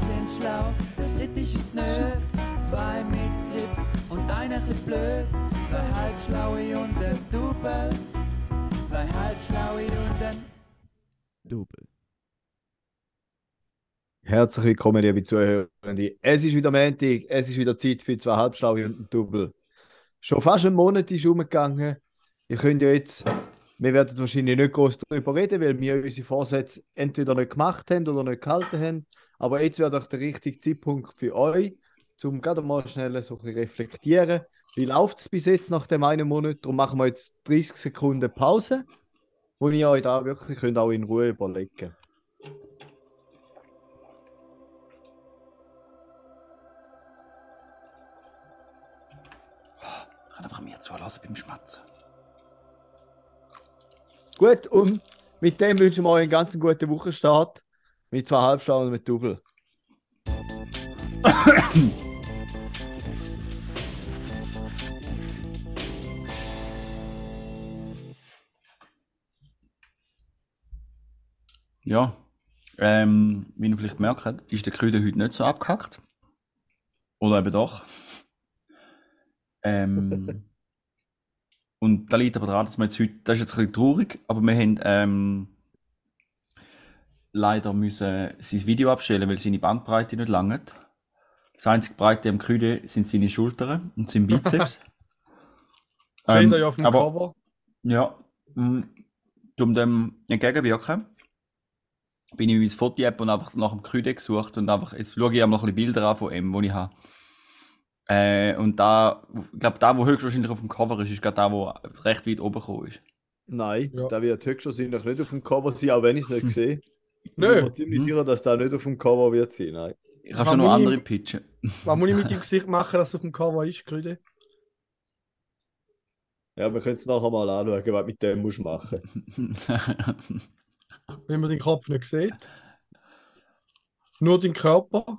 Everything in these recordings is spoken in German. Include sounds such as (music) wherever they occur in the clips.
sind schlau, der dritte ist es nö. Zwei mit Grips und einer bisschen blöd. Zwei halbschlaue und ein Double. Zwei halbschlaue und ein Double. Herzlich willkommen, liebe Zuhörende. Es ist wieder Montag, es ist wieder Zeit für zwei Halbschlaue und ein Double. Schon fast ein Monat ist umgegangen. Ihr könnt ja jetzt, wir werden wahrscheinlich nicht groß darüber reden, weil wir unsere Vorsätze entweder nicht gemacht haben oder nicht gehalten haben. Aber jetzt wäre doch der richtige Zeitpunkt für euch, um gerade mal schnell so ein bisschen reflektieren. Wie läuft es bis jetzt nach dem einen Monat? Darum machen wir jetzt 30 Sekunden Pause, wo ihr euch da wirklich könnt auch in Ruhe überlegen könnt. Ich kann einfach mir zulassen beim Schmatzen. Gut, und mit dem wünschen wir euch einen ganz guten Wochenstart. Mit zwei Halbstunden und mit Double. Ja, ähm, wie ihr vielleicht habt, ist der Krüder heute nicht so abgehackt. Oder eben doch. Ähm, (laughs) und da liegt aber daran, dass wir jetzt heute, das ist jetzt ein bisschen traurig, aber wir haben ähm, leider müssen sein Video abstellen, weil seine Bandbreite nicht langt. Das einzige Breite am Krüde sind seine Schultern und sein Bizeps. (laughs) Seht ihr ja auf dem Ähm, aber- Cover. Ja, mm, um dem entgegenwirken, bin ich in mein Foto-App und einfach nach dem Krüde gesucht und einfach, jetzt schaue ich auch noch ein bisschen Bilder an von ihm, die ich habe. Äh, und da, ich glaube, da, wo höchstwahrscheinlich auf dem Cover ist, ist gerade da, wo recht weit oben gekommen ist. Nein, Ja. der wird höchstwahrscheinlich nicht auf dem Cover sein, auch wenn ich es nicht (laughs) sehe. Ich bin Nö. mir ziemlich sicher, dass der nicht auf dem Cover wird sein. Nein. Ich habe schon noch andere pitchen. (laughs) Was muss ich mit (laughs) dem Gesicht machen, dass es auf dem Cover ist, Grüde? Ja, wir können es nachher mal anschauen, was du mit dem musst machen. (laughs) Wenn man den Kopf nicht sieht. Nur den Körper.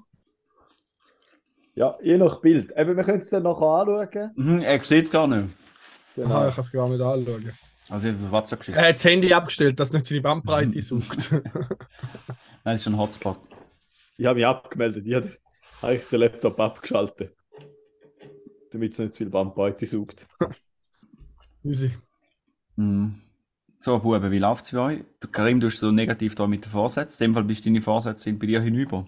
Ja, je nach Bild. Eben, wir können es dann nachher anschauen. Mhm, er sieht es gar nicht. Aha, Genau. ich kann es gar nicht anschauen. Also, ich habe auf WhatsApp geschickt. Er hat das Handy abgestellt, dass nicht seine Bandbreite sucht. (laughs) (laughs) Nein, das ist ein Hotspot. Ich habe mich abgemeldet. Ich habe eigentlich den Laptop abgeschaltet. Damit es nicht zu viel Bandbreite sucht. (laughs) Easy. Mhm. So, Buben, wie läuft es bei euch? Du, Karim, du bist so negativ da mit den Vorsätzen. In dem Fall bist deine Vorsätze sind bei dir hinüber.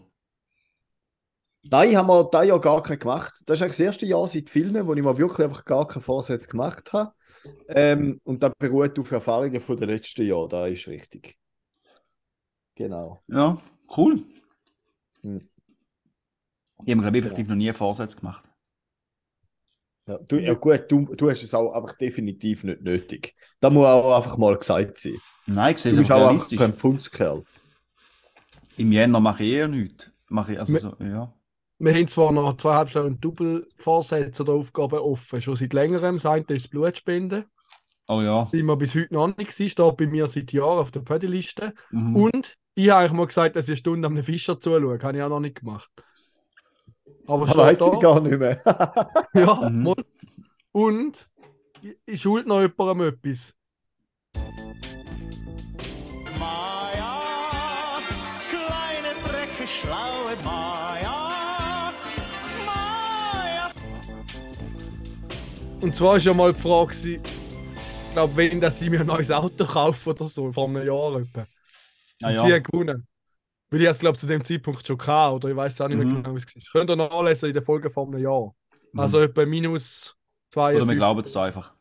Nein, haben wir da ja gar keinen gemacht. Das ist eigentlich das erste Jahr seit Filmen, wo ich mir wirklich einfach gar keine Vorsätze gemacht habe. Ähm, und das beruht auf Erfahrungen von den letzten Jahren, da ist richtig. Genau. Ja, cool. Hm. Die haben, glaube ich, effektiv noch nie Vorsätze gemacht. Ja, du, ja gut, du, du hast es auch einfach definitiv nicht nötig. Da muss auch einfach mal gesagt sein. Nein, ich sehe Du es bist einfach auch kein Pfundskerl. Im Jänner mache ich eher nichts. Mache ich, also so, ja. Wir haben zwar noch zweieinhalb Stunden Double-Vorsätze oder Aufgaben offen, schon seit längerem. Das eine ist das Blutspenden. Oh ja. sind wir bis heute noch nicht gewesen, steht bei mir seit Jahren auf der Pöddeliste. Mhm. Und ich habe eigentlich mal gesagt, dass ich eine Stunde am Fischer zuschaue. Habe ich auch noch nicht gemacht. Aber Das steht weiß ich gar nicht mehr. (laughs) Ja, Mhm. Und ich, schuld noch jemandem etwas. Maja, kleine Drecke, schlaue Und zwar ist ja mal die Frage, ich glaube, wenn dass sie mir ein neues Auto kaufen oder so, vor einem Jahr etwa. Ah, ja. sie hat gewonnen. Weil ich es, glaube zu dem Zeitpunkt schon hatte, oder ich weiß auch nicht mehr Mhm. genau, wie es war. Könnt ihr nachlesen in der Folge vor einem Jahr. Mhm. Also etwa minus 52. Oder wir glauben es da einfach.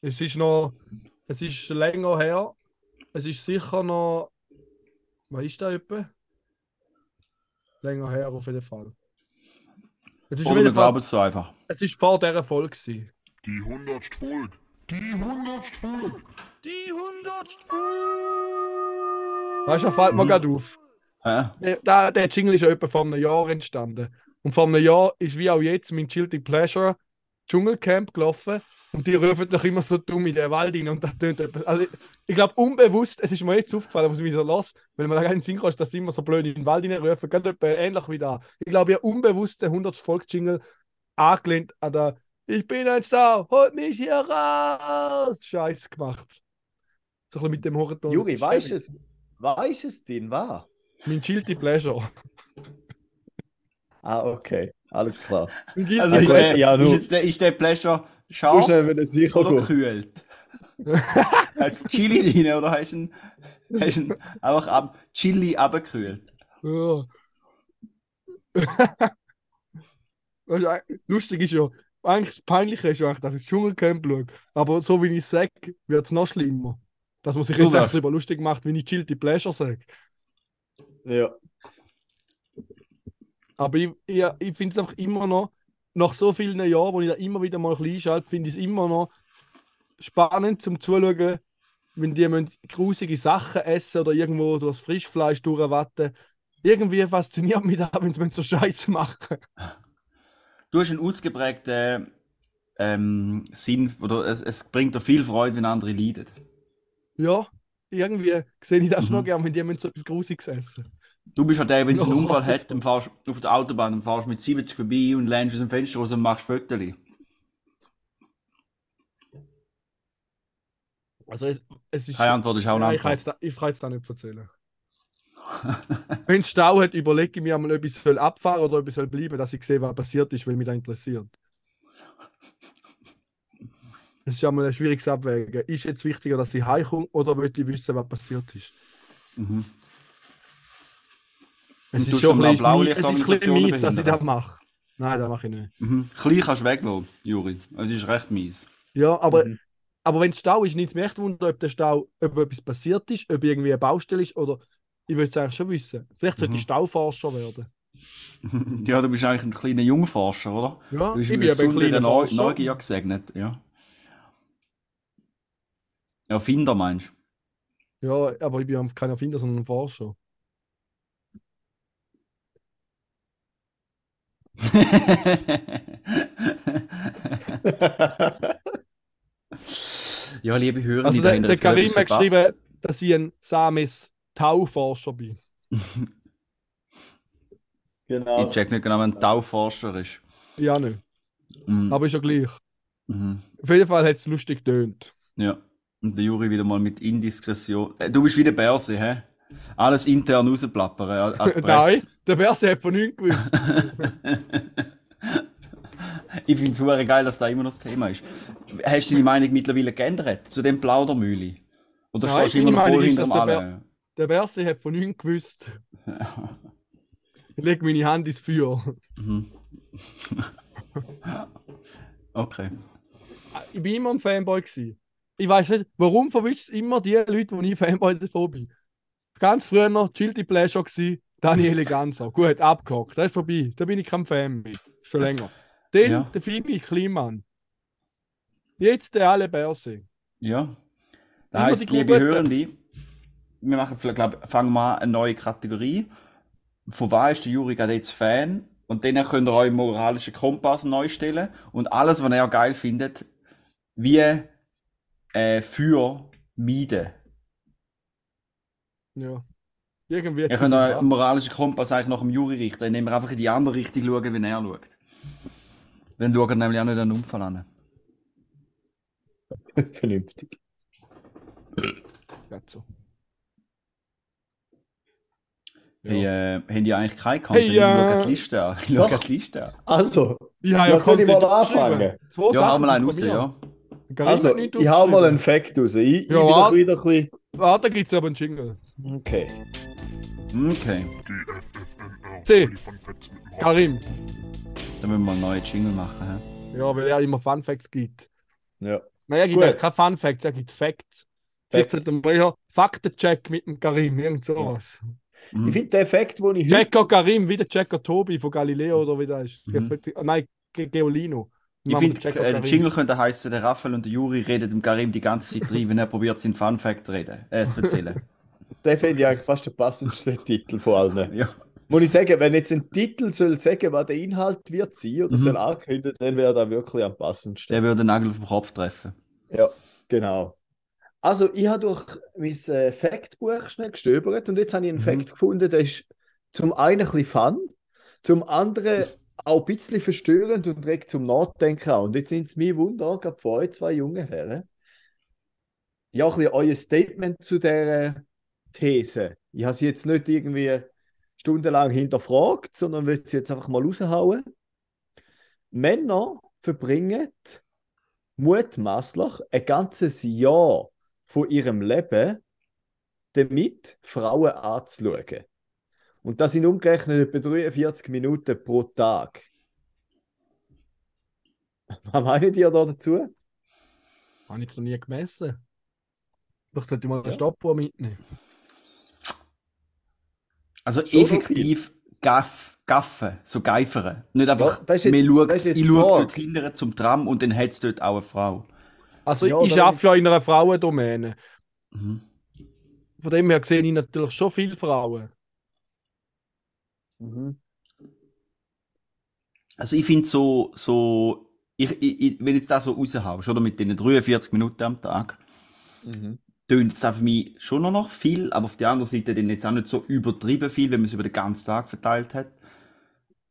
Es ist noch, es ist länger her. Es ist sicher noch, was ist da etwa? Länger her auf jeden Fall. Es ist Oder wir glauben es da einfach. es ist vor dieser Folge gewesen. Die hundertste Folge. Die hundertste Folge. Die hundertste Weißt du, da fällt mir gerade auf. Hä? Der, der, Jingle ist ja etwa vor einem Jahr entstanden. Und vor einem Jahr ist wie auch jetzt mein Guilty Pleasure Dschungelcamp gelaufen. Und die rufen doch immer so dumm in den Wald rein und das tönt etwas. Also, ich, ich glaube, unbewusst, es ist mir jetzt aufgefallen, was ich wieder los, weil man da keinen Sinn kann, dass sie immer so blöd in den Wald reinrufen. Geht etwa ähnlich wie da. Ich glaube, ich habe unbewusst den 100 Volk Jingle angelehnt an der Ich bin ein Star, holt mich hier raus! Scheiß gemacht. So ein bisschen mit dem Horizont. Juri, weißt du es? Weißt es denn, was? Mein Guilty Pleasure. Ah, okay. Alles klar. Also ist, gut, der, ja, ist, nur- jetzt der, ist der Pleasure Du scharf schnell wieder sicher oder gekühlt? hast du Chili drin oder hast du ihn, hast ihn einfach ab, Chili abgekühlt? Ja. (laughs) Lustig ist ja, eigentlich das Peinliche ist ja eigentlich, dass ich das Dschungelcamp schaue. Aber so wie ich es sage, wird es noch schlimmer. Dass man sich Du jetzt echt darüber lustig macht, wie ich Guilty Pleasure sage. Ja. Aber ich, ich, ich finde es einfach immer noch, nach so vielen Jahren, wo ich da immer wieder mal ein bisschen einschalte, finde ich es immer noch spannend zum Zuschauen, wenn die müssen grusige Sachen essen oder irgendwo durch das Frischfleisch durchwatten. Irgendwie fasziniert mich da, wenn sie so Scheiße machen. Du hast einen ausgeprägten ähm, Sinn, oder es, es bringt dir viel Freude, wenn andere leiden. Ja, irgendwie sehe ich das schon Mhm. noch gern, wenn die müssen so etwas Grusiges essen. Du bist ja der, wenn es einen Unfall hat, dann fahrst du auf der Autobahn, dann fahrst du mit 70 vorbei und lernst aus dem Fenster raus und machst Fotos. Also es, es ist... Keine Antwort ist auch Ja, eine ich kann jetzt da, ich kann jetzt da nicht erzählen. (laughs) Wenn es Stau hat, überlege ich mir einmal, ob ich soll abfahren oder ob ich soll bleiben, dass ich sehe, was passiert ist, weil mich das interessiert. Es ist ja mal ein schwieriges Abwägen. Ist jetzt wichtiger, dass ich heimkomme oder will ich wissen, was passiert ist? Mhm. Es ist schon du ein bisschen, mies, dass ich das mache. Nein, das mache ich nicht. Mhm. Klein kannst du weglassen, Juri. Es ist recht mies. Ja, aber, Mhm. aber wenn es Stau ist, nimmt es mich echt wunder, ob der Stau, ob etwas passiert ist, ob irgendwie eine Baustelle ist oder ich will es eigentlich schon wissen. Vielleicht sollte Mhm. ich Stauforscher werden. (laughs) ja, du bist eigentlich ein kleiner Jungforscher, oder? Ja, Du bist ich bin ein kleiner Neu. Neugier gesegnet, ja. Erfinder meinst Ja, aber ich bin ja kein Erfinder, sondern ein Forscher. (laughs) ja, liebe Hörer, Also der, der Karim hat geschrieben, dass ich ein Samis Tauforscher bin. (laughs) Genau. Ich check nicht genau, wenn ein Tauforscher ist. Ja, nicht. Mhm. Aber ist ja gleich. Mhm. Auf jeden Fall hat es lustig getönt. Ja. Und der Juri wieder mal mit Indiskretion. Äh, du bist wie der Börse, hä? Alles intern rausplappern. die (laughs) Nein. Der Berse hat von nichts gewusst. (laughs) ich finde es super geil, dass das immer noch das Thema ist. Hast du deine Meinung mittlerweile geändert zu dem Plaudermühle? Oder Nein, stehst du immer noch voll Meinung ist, hinter dass der Berse hat von nichts gewusst. Ich lege meine Hand ins Feuer. Mhm. (laughs) okay. Ich bin immer ein Fanboy gewesen. Ich weiß nicht, warum verwischt immer die Leute, die ich Fanboy davon bin. Ganz früher noch Guilty Pleasure gewesen, Daniele Ganser. Gut, abgehakt, das ist vorbei. Da bin ich kein Fan mehr. Schon länger. Dann Ja. der Phoebe Kliman. Jetzt der alle Berse. Ja. Heisst, die liebe. Hörende, wir machen, vielleicht, glaub, fangen an, eine neue Kategorie. Von was ist der Juri gerade jetzt Fan? Und dann könnt ihr euren moralischen Kompass neu stellen. Und alles, was ihr geil findet, wie äh, für meiden. Ja. Irgendwie Ihr zieht könnt das euren ab. moralischen Kompass eigentlich nach dem Juri richten, indem ihr einfach in die andere Richtung schaut, wenn er schaut. Dann schaut ihr nämlich auch nicht einen Unfall an. (laughs) Vernünftig. Geht so. Hey, äh, haben die eigentlich keinen Content? Hey, ich schaue äh, die Liste an. Ich schaue die Liste an. Also, Ich habe ja Ja, soll ich mal Content anfangen? Zwei Ja, hau mal einen raus, ja. Also ich hau mal einen. Fact raus. Ich, ich Ja, wa- doch wieder ein bisschen... Ah, da gibt es aber einen Jingle. Okay. Okay. C. Karim. dann müssen wir einen neuen Jingle machen. Hä? Ja, weil er immer Fun Facts gibt. Ja. Nein, er gibt halt keine Fun Facts, er gibt Facts. Facts. sollten wir ja Faktencheck mit dem Karim, irgend sowas. Mhm. Ich finde den Fact, den ich heute... Checker Karim, wie der Checker Tobi von Galileo oder wie das ist. Mhm. Ah, Nein, Ge Geolino. Ich finde, äh, der Karim. Jingle könnte heißen, der Raphael und der Juri reden dem Karim die ganze Zeit rein, wenn er probiert, seinen Fun Fact zu reden. Äh, zu erzählen. (laughs) Den finde ich eigentlich fast der passendste (laughs) Titel von allen. ja. Muss ich sagen, wenn jetzt ein Titel soll sagen, was der Inhalt wird sein oder Mhm. soll ankündigen, dann wäre das wirklich am passendsten. Der würde den Nagel auf den Kopf treffen. Ja, genau. Also, ich habe durch mein äh, Faktbuch schnell gestöbert und jetzt habe ich einen Mhm. Fakt gefunden, der ist zum einen ein bisschen fun, zum anderen auch ein bisschen verstörend und regt zum Nachdenken an. Und jetzt sind es mir Wunder, gerade von euch zwei jungen Herren, ja, ein bisschen euer Statement zu der These. Ich habe sie jetzt nicht irgendwie stundenlang hinterfragt, sondern will sie jetzt einfach mal raushauen. Männer verbringen mutmaßlich ein ganzes Jahr von ihrem Leben damit, Frauen anzuschauen. Und das sind umgerechnet etwa 43 Minuten pro Tag. (laughs) Was meint ihr da dazu? Habe ich jetzt noch nie gemessen. Vielleicht sollte ich mal eine Ja. Stoppuhr mitnehmen. Also Schon effektiv gaff, gaffen, so geifern. Nicht einfach, das ist jetzt- man schaut, das ist jetzt ich die schaue dort hinten zum Tram und dann hat es dort auch eine Frau. Also Ja, ich da arbeite ist- ja in einer Frauendomäne. Mhm. Von dem her sehe ich natürlich schon viele Frauen. Also ich finde so, so ich, ich, ich, wenn ich jetzt das so raushaust, oder mit den 43 Minuten am Tag, Mhm. Tönt es auch für mich schon noch viel, aber auf der anderen Seite dann jetzt auch nicht so übertrieben viel, wenn man es über den ganzen Tag verteilt hat.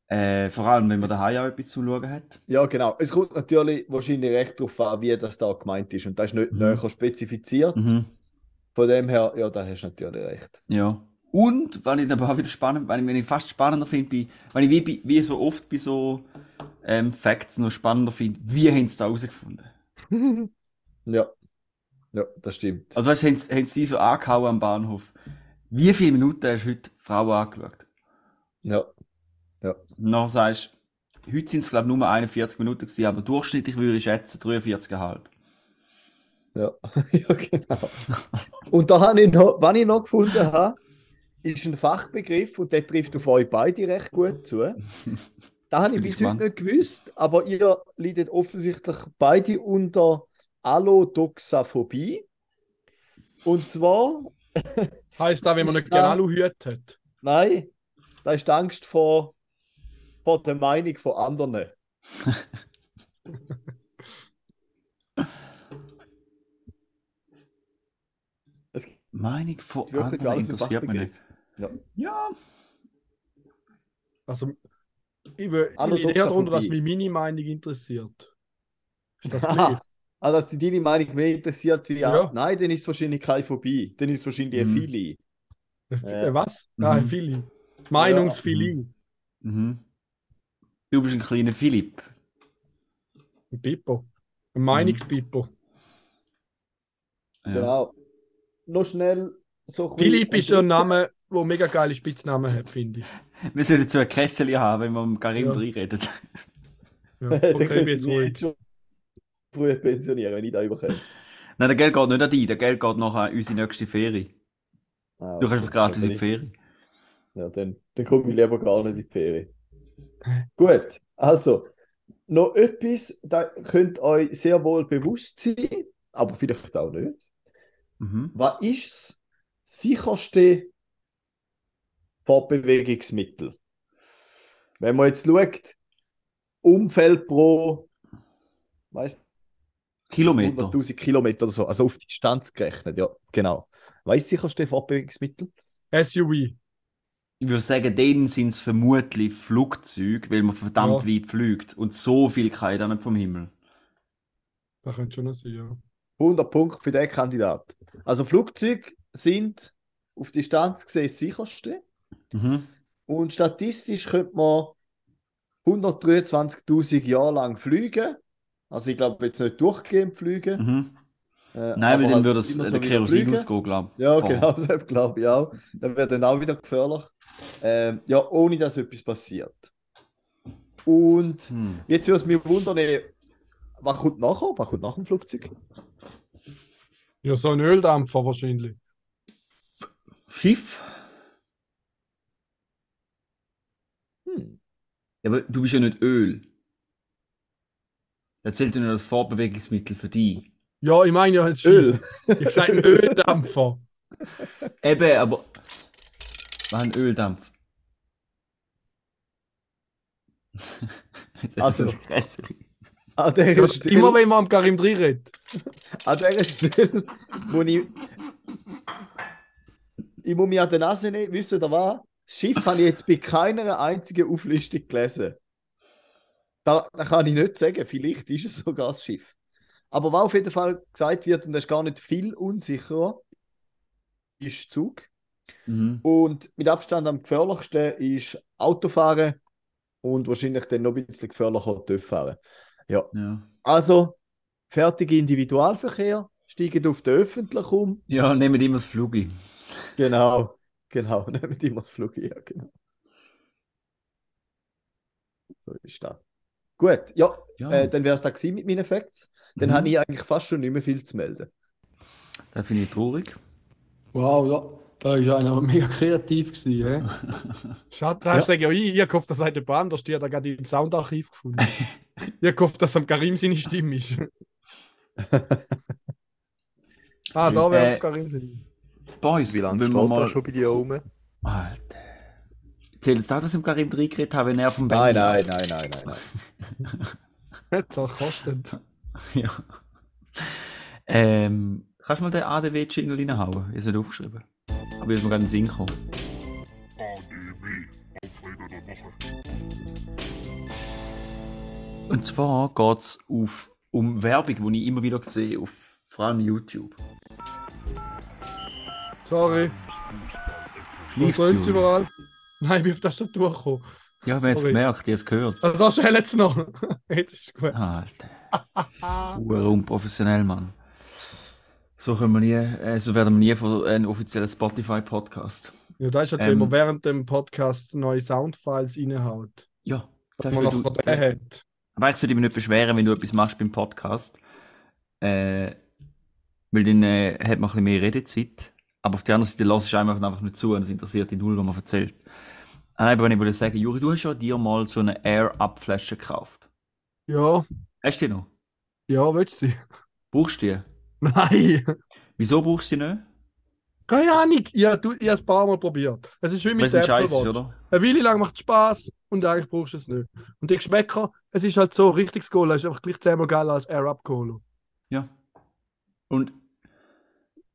Äh, vor allem, wenn man daheim auch etwas zu schauen hat. Ja, genau. Es kommt natürlich wahrscheinlich recht darauf an, wie das da gemeint ist. Und das ist nicht Mhm. näher spezifiziert. Mhm. Von dem her, ja, da hast du natürlich recht. Ja. Und, was ich aber auch wieder spannend, wenn ich, wenn ich fast spannender finde, wenn ich wie, wie so oft bei so ähm, Facts noch spannender finde, wie haben sie da herausgefunden? (laughs) (laughs) Ja. Ja, das stimmt. Also weißt du, haben, sie- haben sie so angehauen am Bahnhof. Wie viele Minuten hast du heute Frauen angeschaut? Ja. Und dann sagst du, heute sind es glaube ich nur 41 Minuten gewesen, aber durchschnittlich würde ich schätzen 43,5. Ja, (laughs) ja genau. Und da habe ich noch, was ich noch gefunden habe, ist ein Fachbegriff und der trifft auf euch beide recht gut zu. Da habe ich bis heute nicht gewusst, aber ihr leidet offensichtlich beide unter Allodoxaphobie. Und zwar, (laughs) Heißt das, wenn man nicht Ja. gerne Aluhüte hat? nein, da ist die Angst vor, vor der Meinung von anderen. (laughs) Es Meinung von anderen interessiert mich nicht. Fachbegriff. Ja, Also, ich will ich Aludoxaphobie. liege eher darunter, dass mich meine Meinung interessiert. Ist das (laughs) gleich? Ah, dass die deine Meinung mehr interessiert wie Ja. ja. Nein, dann ist es wahrscheinlich keine Phobie. Dann ist es wahrscheinlich eine Mhm. Philie. Äh, Was? Mhm. Ah, Philly. Meinungsphilly. mhm. Du bist ein kleiner Philipp. Ein Pippo. Ein Meinungspippo. Ja. Genau. Noch schnell so Philipp ist so ein Name, der mega geile Spitznamen hat, finde ich. Wir sollten so ein Kästchen haben, wenn wir mit Karim Ja. reinreden. Ja, okay, (laughs) jetzt ruhig. Früh pensionieren, wenn ich da überkomme. (laughs) Nein, der Geld geht nicht an dich, der Geld geht nachher an unsere nächste Ferie. Ah, Du kannst gratis in die Ferie. Ja, dann, dann komme ich lieber gar nicht in die Ferien. Gut, also, noch etwas, da könnt euch sehr wohl bewusst sein, aber vielleicht auch nicht. Mhm. Was ist das sicherste Fortbewegungsmittel? Wenn man jetzt schaut, Umfeld pro, weißt Kilometer. 100.000 Kilometer oder so, also auf Distanz gerechnet, ja, genau. Was ist das sicherste Fortbewegungsmittel? SUV. Ich würde sagen, denen sind es vermutlich Flugzeuge, weil man verdammt Ja. weit fliegt. Und so viel kann ich da nicht vom Himmel. Das könnte schon noch sein, ja. 100 Punkte für den Kandidat. Also Flugzeuge sind auf Distanz gesehen das sicherste. Mhm. Und statistisch könnte man 123.000 Jahre lang fliegen. Also ich glaube jetzt nicht durchgehend fliegen. Mhm. äh, Nein, aber weil dann halt würde es der Kerosin ausgehen, glaube ich. Ja, Vorher. genau, (laughs) das glaube ich auch. Dann wäre dann auch wieder gefährlich. Ähm, ja, ohne dass etwas passiert. Und Hm. jetzt würde es mich wundern, eh, was kommt nachher? Was kommt nach dem Flugzeug? Ja, so ein Öldampfer wahrscheinlich. Schiff? Hm. Ja, aber du bist ja nicht Öl. Das zählt ja nur als Fortbewegungsmittel für dich. Ja, ich meine ja, ein Schiff. Öl. Ich ein Öldampfer. Eben, aber. Was ein Öldampf? (laughs) das Also. ist. An der Ja, Stelle, immer wenn man am Karim drin redet. an der Stelle, wo ich. Ich muss mich an der Nase nehmen, wisst ihr was? Das Schiff habe ich jetzt bei keiner einzigen Auflistung gelesen. Da, da kann ich nicht sagen, vielleicht ist es sogar das Schiff. Aber was auf jeden Fall gesagt wird, und das ist gar nicht viel unsicherer, ist Zug. Mhm. Und mit Abstand am gefährlichsten ist Autofahren und wahrscheinlich dann noch ein bisschen gefährlicher fahren. Ja, Ja. also fertige Individualverkehr, steigen auf den öffentlichen um. ja, nehmen immer das Flugi. Genau, genau, (laughs) nehmt immer das Flug ja, genau. So ist das. Gut, ja, Ja, äh, dann wäre es da gewesen mit meinen Facts. Dann Mhm. habe ich eigentlich fast schon nicht mehr viel zu melden. das finde ich traurig. Wow, ja. Da ist einer mega kreativ gewesen, hä? (laughs) Schade, da hast du ja, ich, ich gehofft, das hat jemand anders, die hat er gerade im Soundarchiv gefunden. (laughs) ich gehofft, dass am Karim seine Stimme ist. (laughs) ah, da wäre Äh, Karim seine. Boys, Wie lange steht wir mal... schon bei dir rum? Alter. Zählt es auch, dass ich im Karim reingeredet habe, wenn er vom Nein, Bett- nein, nein, nein, nein, nein. (laughs) Jetzt auch kostet. (laughs) Ja. Ähm, kannst du mal den ADW-Jingle reinhauen? Ich habe aufgeschrieben. Aber ich mir gerade in den Sinn gekommen. ADW, Aufreger der Woche. Und zwar geht es um Werbung, die ich immer wieder sehe, auf, vor allem YouTube. Sorry. Sie überall? Nein, ich bin auf das schon durchgekommen. Ja, wir haben es gemerkt, die haben es gehört. Also da schnell jetzt noch. Jetzt ist gut. Alter. Ure unprofessionell, Mann. So können wir nie, äh, so werden wir nie von einem offiziellen Spotify-Podcast. Ja, da ist halt, Ähm. wenn man während dem Podcast neue Soundfiles reinhaut. Ja, Dass das man noch du, den hat. Aber ich würde mich nicht beschweren, wenn du etwas machst beim Podcast. Äh, weil dann äh, hat man ein bisschen mehr Redezeit. Aber auf der anderen Seite lässt du einfach, einfach nicht zu und es interessiert dich null, was man erzählt. Ah, Aber wenn ich würde sagen, Juri, du hast ja dir mal so eine Air-Up-Flasche gekauft. Ja, Hast du die noch? ja, willst du sie? Brauchst du die? (laughs) Nein. Wieso brauchst du die nicht? Keine Ahnung. Ja, du, ich habe es ein paar Mal probiert. Es ist wie mit der Apple Watch. oder? Eine Weile lang macht es Spaß und eigentlich brauchst du es nicht. Und die Geschmäcker, es ist halt so, richtiges Cola ist einfach gleich zehnmal geiler als Air Up Cola. Ja. Und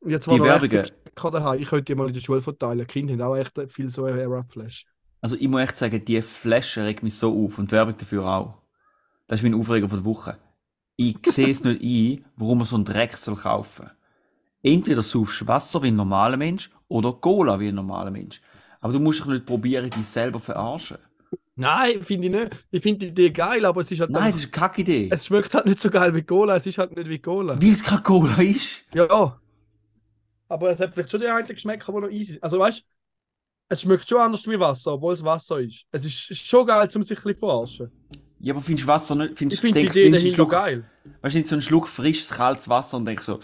Jetzt Die daheim. Ich könnte die mal in der Schule verteilen. Kinder haben auch echt viel so Air Up Flash. Also ich muss echt sagen, die Flasche regt mich so auf und die Werbung dafür auch. Das ist mein Aufreger von der Woche. Ich (laughs) sehe es nicht ein, warum man so einen Dreck soll kaufen. Entweder saufst du Wasser wie ein normaler Mensch oder Cola wie ein normaler Mensch. Aber du musst doch nicht probieren, dich selber zu verarschen. Nein, finde ich nicht. Ich finde die Idee geil, aber es ist halt Nein, das ist eine Kackidee. es schmeckt halt nicht so geil wie Cola. Es ist halt nicht wie Cola. Weil es kein Cola ist. Ja. Aber es hat vielleicht schon die einen Geschmäcker, die noch easy sind. Also weißt du, es schmeckt schon anders wie Wasser, obwohl es Wasser ist. Es ist schon geil, um sich ein bisschen verarschen. Ja, aber findest du Wasser nicht? Ich Findest, finde die Idee dahinter Schluck, geil. Weißt du, nicht so einen Schluck frisches, kaltes Wasser und denkst so!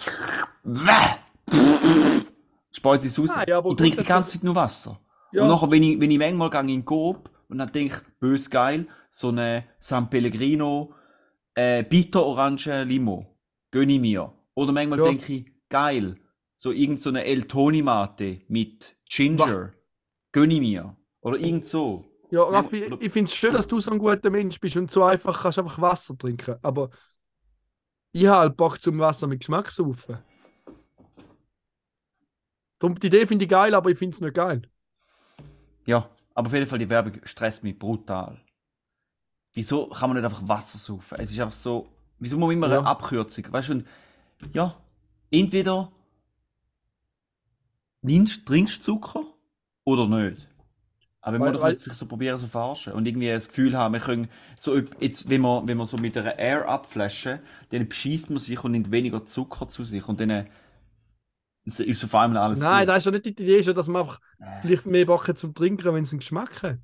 Speut es raus. Nein, aber ich trinke die ganze Zeit nur Wasser. Ja, Und nachher, wenn ich, wenn ich manchmal gehe in Coop und dann denke ich, bös geil, so eine San Pellegrino äh, Bitter Orange Limo, gönne ich mir. Oder manchmal Ja. denke ich, geil, so irgend so El Toni Mate mit Ginger, gönne ich mir. Oder irgend so. ja Raffi, oder- ich finde es schön, dass du so ein guter Mensch bist und so einfach kannst einfach Wasser trinken. Aber ich habe halt Bock zum Wasser mit Geschmack zu saufen. Darum, die Idee finde ich geil, aber ich finde es nicht geil. Ja, aber auf jeden Fall, die Werbung stresst mich brutal. Wieso kann man nicht einfach Wasser saufen? Es ist einfach so, wieso muss man immer Ja. eine Abkürzung? Weißt du, und ja, entweder nimmst, trinkst du Zucker oder nicht. Aber man Weil- nicht sich so probieren zu verarschen und irgendwie das Gefühl haben, wir können so, jetzt, wenn man, wenn man so mit einer Air abflashen, dann beschießt man sich und nimmt weniger Zucker zu sich und dann äh, ist auf einmal alles Nein, gut. das ist ja nicht die Idee, schon, dass man einfach Äh. vielleicht mehr hat zum Trinken, wenn es einen Geschmack hat.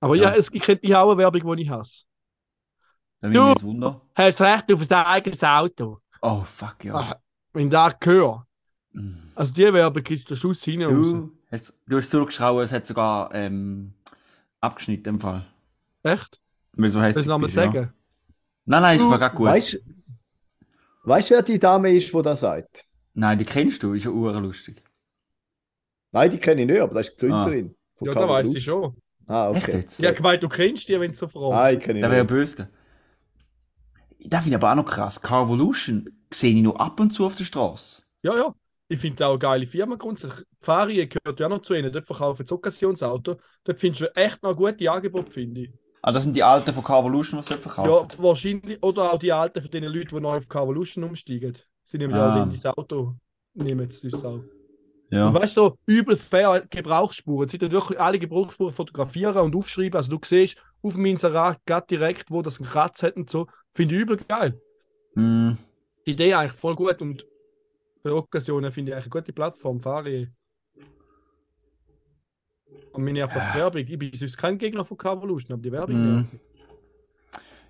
Aber Ja. ja, es, ich, kenn- ich habe auch eine Werbung, die ich hasse. Dann Du- bin ich jetzt Wunder. Hast Recht auf ein eigenes Auto. Oh, fuck, ja. Ah, wenn da gehört. Mm. Also die Werbung ist der Schuss hinein raus. Du hast, du hast zurückgeschraubt, es hat sogar ähm, abgeschnitten im Fall. Echt? Weil so Willst hässlich du nochmal bist, ja. sagen? Nein, nein, ist Du- war gerade gut. Weißt du, weißt, wer die Dame ist, die das sagt? Nein, die kennst du, ist ja lustig. Nein, die kenne ich nicht, aber das ist die Gründerin. von Ja, da weiß ich schon. Ah, Echt okay. jetzt? Ich habe gemeint, du kennst die, wenn du so fragst. Nein, kenne ich Der wäre nicht. böse. Das finde ich aber auch noch krass. Carvolution sehe ich nur ab und zu auf der Straße. Ja, ja. Ich finde auch eine geile Firma grundsätzlich. Farie gehört ja noch zu ihnen. Dort verkaufen sie Occasionsauto. Dort findest du echt noch gute Angebote, finde ich. Ah, das sind die alten von Carvolution, was sie Ja, verkaufen. wahrscheinlich. Oder auch die alten von den Leuten, die neu auf Carvolution umsteigen. Sie nehmen ja Ah. auch das Auto. Nehmen sie das auch. Ja. Und weißt du, so übel fair Gebrauchsspuren. Sie wirklich alle Gebrauchsspuren fotografieren und aufschreiben. Also du siehst auf dem Inserat gerade direkt, wo das einen Kratz hat und so. Finde ich übel geil. Mm, Die Idee eigentlich voll gut und für Occasionen finde ich eigentlich eine gute Plattform. Fahre ich. Und meine einfach die Werbung. Ich bin sonst kein Gegner von Carvolution, aber die Werbung. Mm.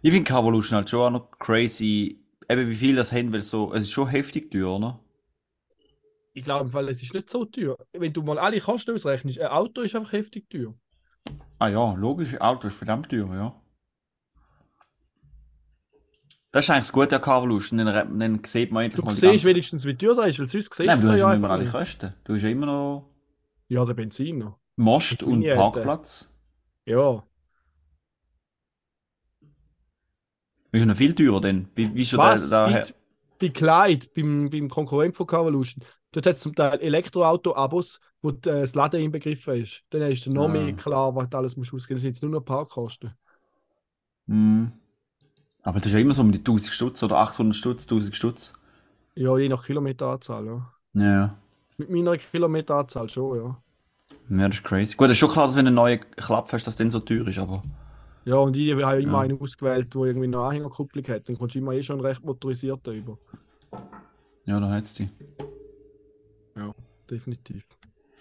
Ich finde Carvolution halt schon auch noch crazy. Eben wie viel das haben, weil so, es ist schon heftig teuer, oder? Ich glaube, im Fall, es ist nicht so teuer. Wenn du mal alle Kosten ausrechnest, ein Auto ist einfach heftig teuer. Ah ja, logisch, Auto ist verdammt teuer, ja. Das ist eigentlich das Gute an Carvolution, dann, dann sieht man endlich Du mal die siehst wenigstens, wie teuer das ist, weil sonst siehst Nein, du du hast ja nicht mehr alle nicht. Kosten. Du hast ja immer noch Ja, der Benziner. Most Die und. Parkplatz. Ja. Ist noch viel teurer denn. Wie, wie schon Was? der, Die, der, die Kleid beim, beim Konkurrent von Carvolution, dort hat es zum Teil Elektroauto-Abos, wo die, äh, das Laden inbegriffen ist. Dann ist noch Ah. mehr klar, was du alles musst ausgeben. Das sind jetzt nur noch Parkkosten. Hm. Aber das ist ja immer so um die 1000 Stutz oder 800 Stutz, 1000 Stutz. Ja, je nach Kilometeranzahl, ja. Ja. Mit meiner Kilometeranzahl schon, ja. Ja, das ist crazy. Gut, das ist schon klar, dass wenn du einen neuen Klapp hast, dass der dann so teuer ist, aber. Ja, und ich habe immer Ja. einen ausgewählt, der irgendwie eine Anhängerkupplung hat. Dann kommst du immer eh schon recht motorisiert über. Ja, da hat's die. Definitiv.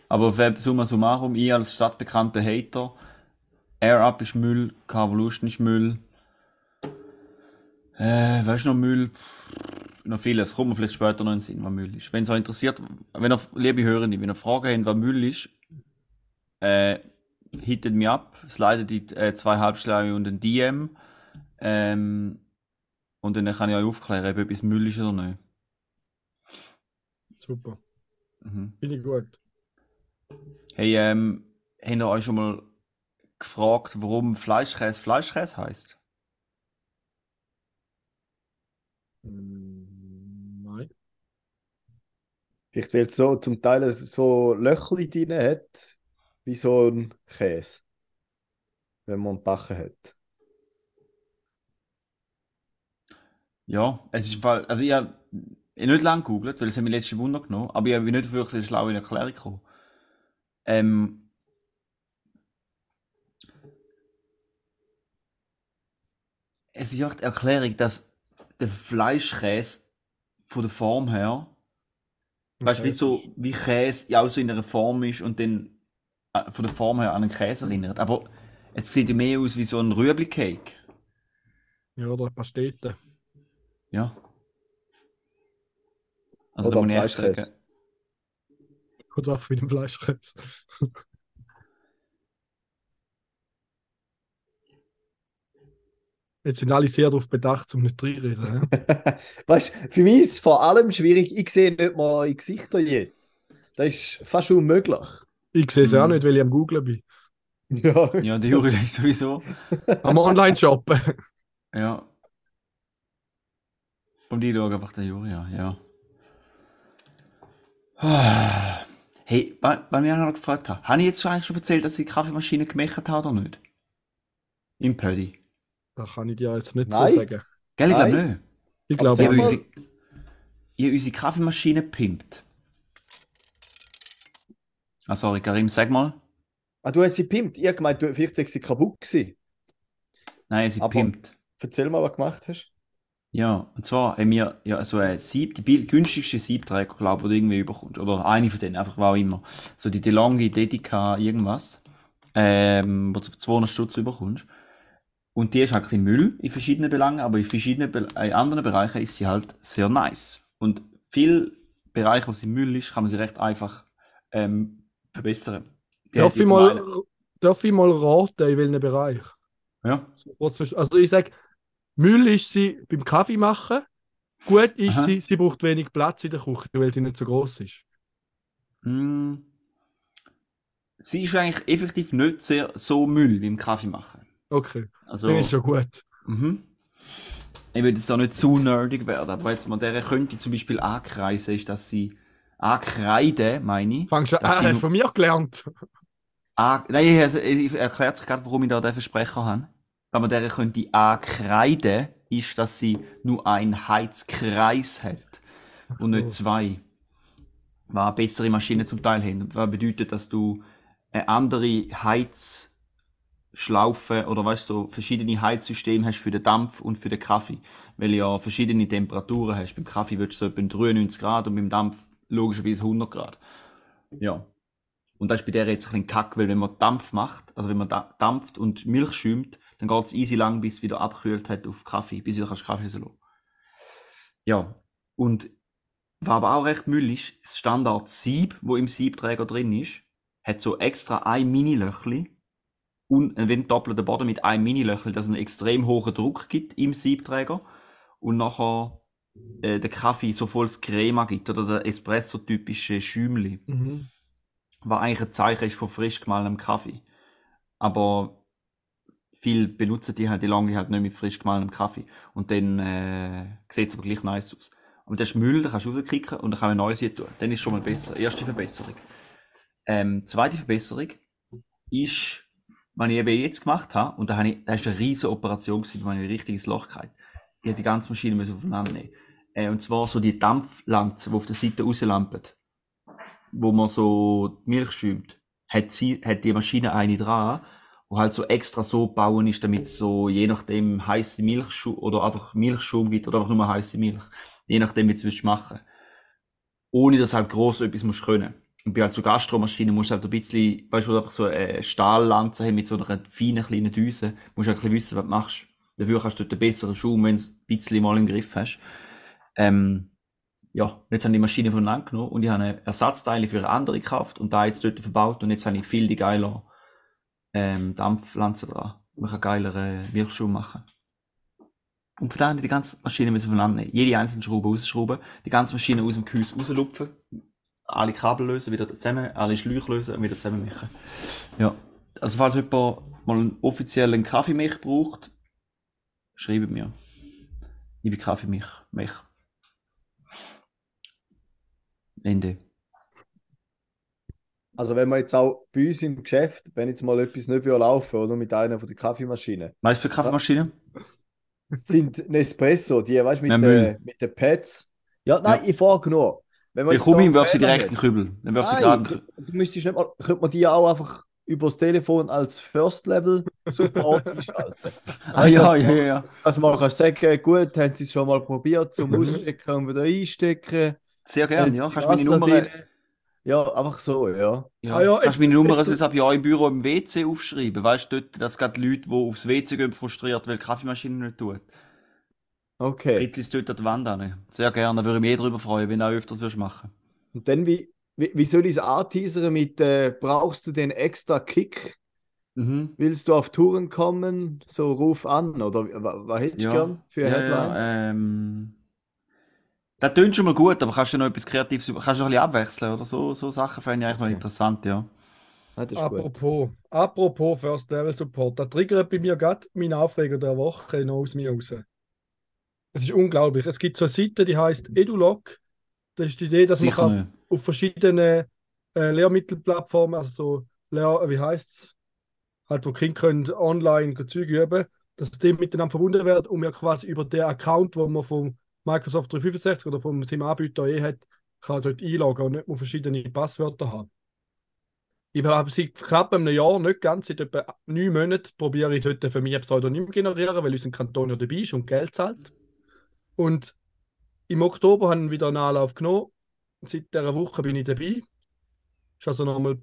Aber wer- summa summarum, ich als stadtbekannter Hater, Air Up ist Müll, Carvolution ist Müll. Äh, weißt du noch Müll? Noch vieles, kommt mir vielleicht später noch in den Sinn, was Müll ist. Wenn es euch interessiert, wenn ihr, liebe Hörende, wenn ihr Fragen habt, was Müll ist, äh, hittet mich ab, slidet die äh, zwei Halbschläge und ein DM. Ähm, und dann kann ich euch aufklären, ob etwas Müll ist oder nicht. Super. Mhm. Finde ich gut. Hey, ähm, habt ihr euch schon mal gefragt, warum Fleischkäse Fleischkäse heißt? Mm, Nein. Vielleicht weil es so zum Teil so Löchli drin hat, wie so ein Käse. Wenn man einen Backen hat. Ja, es ist im Fall, also ich habe nicht lange gegoogelt, weil es hat mich letzte Wunder genommen, aber ich habe nicht wirklich eine schlaue Erklärung gekommen. Ähm, es ist auch die Erklärung, dass der Fleischkäse von der Form her, weißt du, wie so, wie Käse ja auch so in einer Form ist und dann äh, von der Form her an einen Käse erinnert. Aber es sieht ja mehr aus wie so ein Rüebli-Cake. Ja, oder Pastete. Ja. Also Oder da muss ich sagen, Oder einfach mit dem Fleischkäse. (laughs) Jetzt sind alle sehr darauf bedacht, um nicht reinreden. hä? (laughs) weißt du, für mich ist es vor allem schwierig, ich sehe nicht mal eure Gesichter jetzt. Das ist fast unmöglich. Ich sehe es auch Mhm. nicht, weil ich am Googlen bin. (laughs) Ja, ja, der Juri ist (laughs) sowieso. Am Online-Shoppen. Ja. Und ich schaue einfach den Juri an, ja. (sighs) Hey, bei, bei mir noch gefragt habe, habe ich jetzt schon eigentlich schon erzählt, dass ich die Kaffeemaschine gemacht habe oder nicht? Im Pödi. Das kann ich dir jetzt nicht Nein. so sagen. Gell, ich glaube Nein. nicht. Ich glaube mal- unsere, habe unsere Kaffeemaschine pimpt. Ah, sorry, Karim, sag mal. ah, du hast sie pimpt. Ich habe gemeint, du, vielleicht sei sie kaputt gewesen. Nein, sie Aber- pimpt. Erzähl mal, was du gemacht hast. Ja, und zwar haben wir ja so ein Sieb, die bil- günstigste Siebträger, glaube ich, die du irgendwie überkommst. Oder eine von denen, einfach was auch immer. So die DeLonghi Dedica irgendwas, ähm, wo du für 200 Stutz überkommst. Und die ist halt ein bisschen Müll in verschiedenen Belangen, aber in verschiedenen Be in anderen Bereichen ist sie halt sehr nice. Und viele Bereiche, wo sie Müll ist, kann man sie recht einfach ähm, verbessern. Die Darf ich, mal, darf ich mal raten, in welchem Bereich? Ja, Also ich sage, Müll ist sie beim Kaffee machen. Gut ist Aha. sie, sie braucht wenig Platz in der Küche, weil sie nicht so groß ist. Hm. Sie ist eigentlich effektiv nicht sehr so Müll wie im Kaffee machen. Okay, Also, dann ist schon gut. mhm. Ich will jetzt da nicht zu nerdig werden, aber jetzt man der könnte zum Beispiel ankreisen, ist, dass sie ankreiden, meine ich. Fangst du an, sie- von mir gelernt. an, nein, also, ich erklärt sich gerade, warum ich da den Versprecher habe. Wenn man der könnte ankreiden, ist, dass sie nur einen Heizkreis hat und nicht zwei. was bessere Maschinen zum Teil haben. Was bedeutet, dass du eine andere Heizschlaufe oder weißt so verschiedene Heizsysteme hast für den Dampf und für den Kaffee, weil du ja verschiedene Temperaturen hast. Beim Kaffee würdest du so etwa 93 Grad und beim Dampf logischerweise 100 Grad. Ja. Und das ist bei der jetzt ein bisschen kack, weil wenn man Dampf macht, also wenn man da dampft und Milch schäumt, dann geht es easy lang, bis es wieder abgekühlt hat auf Kaffee, bis du kannst Kaffee so lassen. Ja. Und was aber auch recht Müll ist, das Standard Sieb, wo im Siebträger drin ist, hat so extra ein Mini-Löchli und einen doppelten Boden mit einem Mini-Löchli, das einen extrem hohen Druck gibt im Siebträger und nachher äh, der Kaffee so volles Crema gibt oder der Espresso-typische Schäumli Mhm. was eigentlich ein Zeichen ist von frisch gemahlenem Kaffee. Aber viele benutzen die halt die lange halt nicht mit frisch gemahlenem Kaffee. Und dann äh, sieht es aber gleich nice aus. Aber das ist Müll, da kannst du rauskicken und dann kann man neues hier tun. Dann ist schon mal besser. Erste Verbesserung. Ähm, zweite Verbesserung ist, was ich eben jetzt gemacht habe, und da habe ich, das ist eine riesige Operation gewesen, da ich ein richtiges Loch gehabt. Ich hätte die ganze Maschine aufeinander nehmen. Äh, und zwar so die Dampflanzen, die auf der Seite rauslampen wo man so die Milch schäumt, hat, sie, hat die Maschine eine dran, wo halt so extra so bauen ist, damit es so je nachdem heiße Milch oder einfach Milchschaum gibt oder einfach nur heiße Milch. Je nachdem, wie du es machen Ohne dass halt gross etwas musst können. Und bei halt Gastromaschinen musst du halt ein bisschen, weißt du, einfach so eine Stahllanze haben mit so einer feinen kleinen Düse, musst du halt ein bisschen wissen, was du machst. Dafür kannst du dort einen besseren Schaum, wenn du es ein bisschen mal im Griff hast. Ähm, ja, jetzt haben die Maschine voneinander genommen und ich habe Ersatzteile für eine andere gekauft und da jetzt dort verbaut und jetzt habe ich viel die geilere ähm, Dampflanze dran. Man kann geilere Milchschuhe machen. Und von ich die ganze Maschine voneinander nehmen. Jede einzelne Schraube rausschrauben, die ganze Maschine aus dem Gehäuse rauslupfen, alle Kabel lösen, wieder zusammen, alle Schläuche lösen und wieder zusammen machen. Ja. Also falls jemand mal einen offiziellen Kaffeemilch braucht, schreibt mir. Ich bin Kaffeemilch. Milch. Ende. Also wenn wir jetzt auch bei uns im Geschäft, wenn jetzt mal etwas nicht will laufen oder mit einer von den Kaffeemaschinen, Weißt du für Kaffeemaschine? sind Nespresso, die, weißt du, Ja, mit, den, mit den Pads. Ja, nein, ich frage nur. Wenn man Ich jetzt komme da ihm, wirf sie direkt in den hat- Kübel. Dann wirf sie gerade du, du müsstest nicht mal, könnte man die auch einfach übers Telefon als First Level Support einschalten. (laughs) Ah du, ja, ja, ja. Also man kann sagen, gut, haben sie es schon mal probiert zum Ausstecken und wieder einstecken. Sehr gerne, ja. Kannst du meine Nummer, drin? Ja, einfach so, ja. ja, Ah ja, kannst meine Nummer jetzt- also ab ja im Büro im WC aufschreiben. Weißt du, dort, dass gerade Leute, die aufs WC gehen, frustriert, weil die Kaffeemaschine nicht tut. Okay. Ritzel es dort an die Wand an. Sehr gerne, da würde ich mich eh drüber freuen, wenn du auch öfters würdest machen. Und dann, wie, wie, wie soll ich es anteasern mit, äh, brauchst du den extra Kick? Mhm. Willst du auf Touren kommen? So ruf an oder was, was hättest du Ja. gern für eine Ja, Headline? ja, ähm. Das tönt schon mal gut, aber kannst du noch etwas Kreatives, über- kannst du noch ein bisschen abwechseln oder so, so Sachen fände ich eigentlich noch Okay. interessant, ja. Ah, das ist gut. Apropos, apropos First Level Support, da triggert bei mir gerade mein Aufreger der Woche noch aus mir raus. Es ist unglaublich. Es gibt so eine Seite, die heißt EduLog. Das ist die Idee, dass man Sicher kann nicht. auf verschiedenen äh, Lehrmittelplattformen, also so Lehr wie heißt es, halt, wo Kinder können online Zeug üben, dass die miteinander verbunden werden und man quasi über den Account, wo man vom Microsoft 365 oder vom seinem Anbieter eh hat, kann dort einloggen und nicht mehr verschiedene Passwörter haben. Ich habe seit knapp einem Jahr, nicht ganz, seit etwa neun Monaten, probiere ich dort für mich ein Pseudonym generieren, weil unser Kanton ja dabei ist und Geld zahlt. Und im Oktober haben wir wieder einen Anlauf genommen. Seit dieser Woche bin ich dabei. Ist also nochmal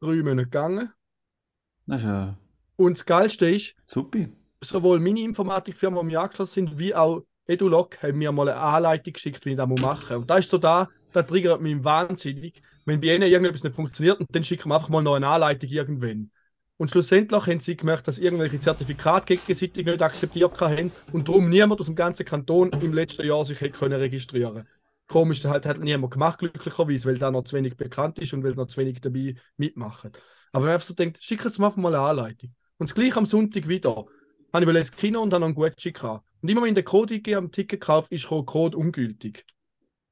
drei Monate gegangen. Das ist ja Und das Geilste ist, super. sowohl meine Informatikfirma, die wir angeschlossen sind, wie auch EduLog haben mir mal eine Anleitung geschickt, wie ich das machen muss. Und da ist so da, da triggert mich wahnsinnig, wenn bei ihnen irgendetwas nicht funktioniert dann schicken wir einfach mal noch eine Anleitung irgendwann. Und schlussendlich haben sie gemerkt, dass irgendwelche Zertifikate gegenseitig nicht akzeptiert haben und darum niemand aus dem ganzen Kanton im letzten Jahr sich hätte können registrieren Komisch, das hat, hat niemand gemacht, glücklicherweise, weil da noch zu wenig bekannt ist und weil noch zu wenig dabei mitmachen. Aber wenn man so denkt, mir einfach mal eine Anleitung. Und das gleiche am Sonntag wieder habe ich ins Kino und dann einen Gutschein gehabt. Und immer wenn den Code eingebe am Ticket gekauft, ist der Code ungültig.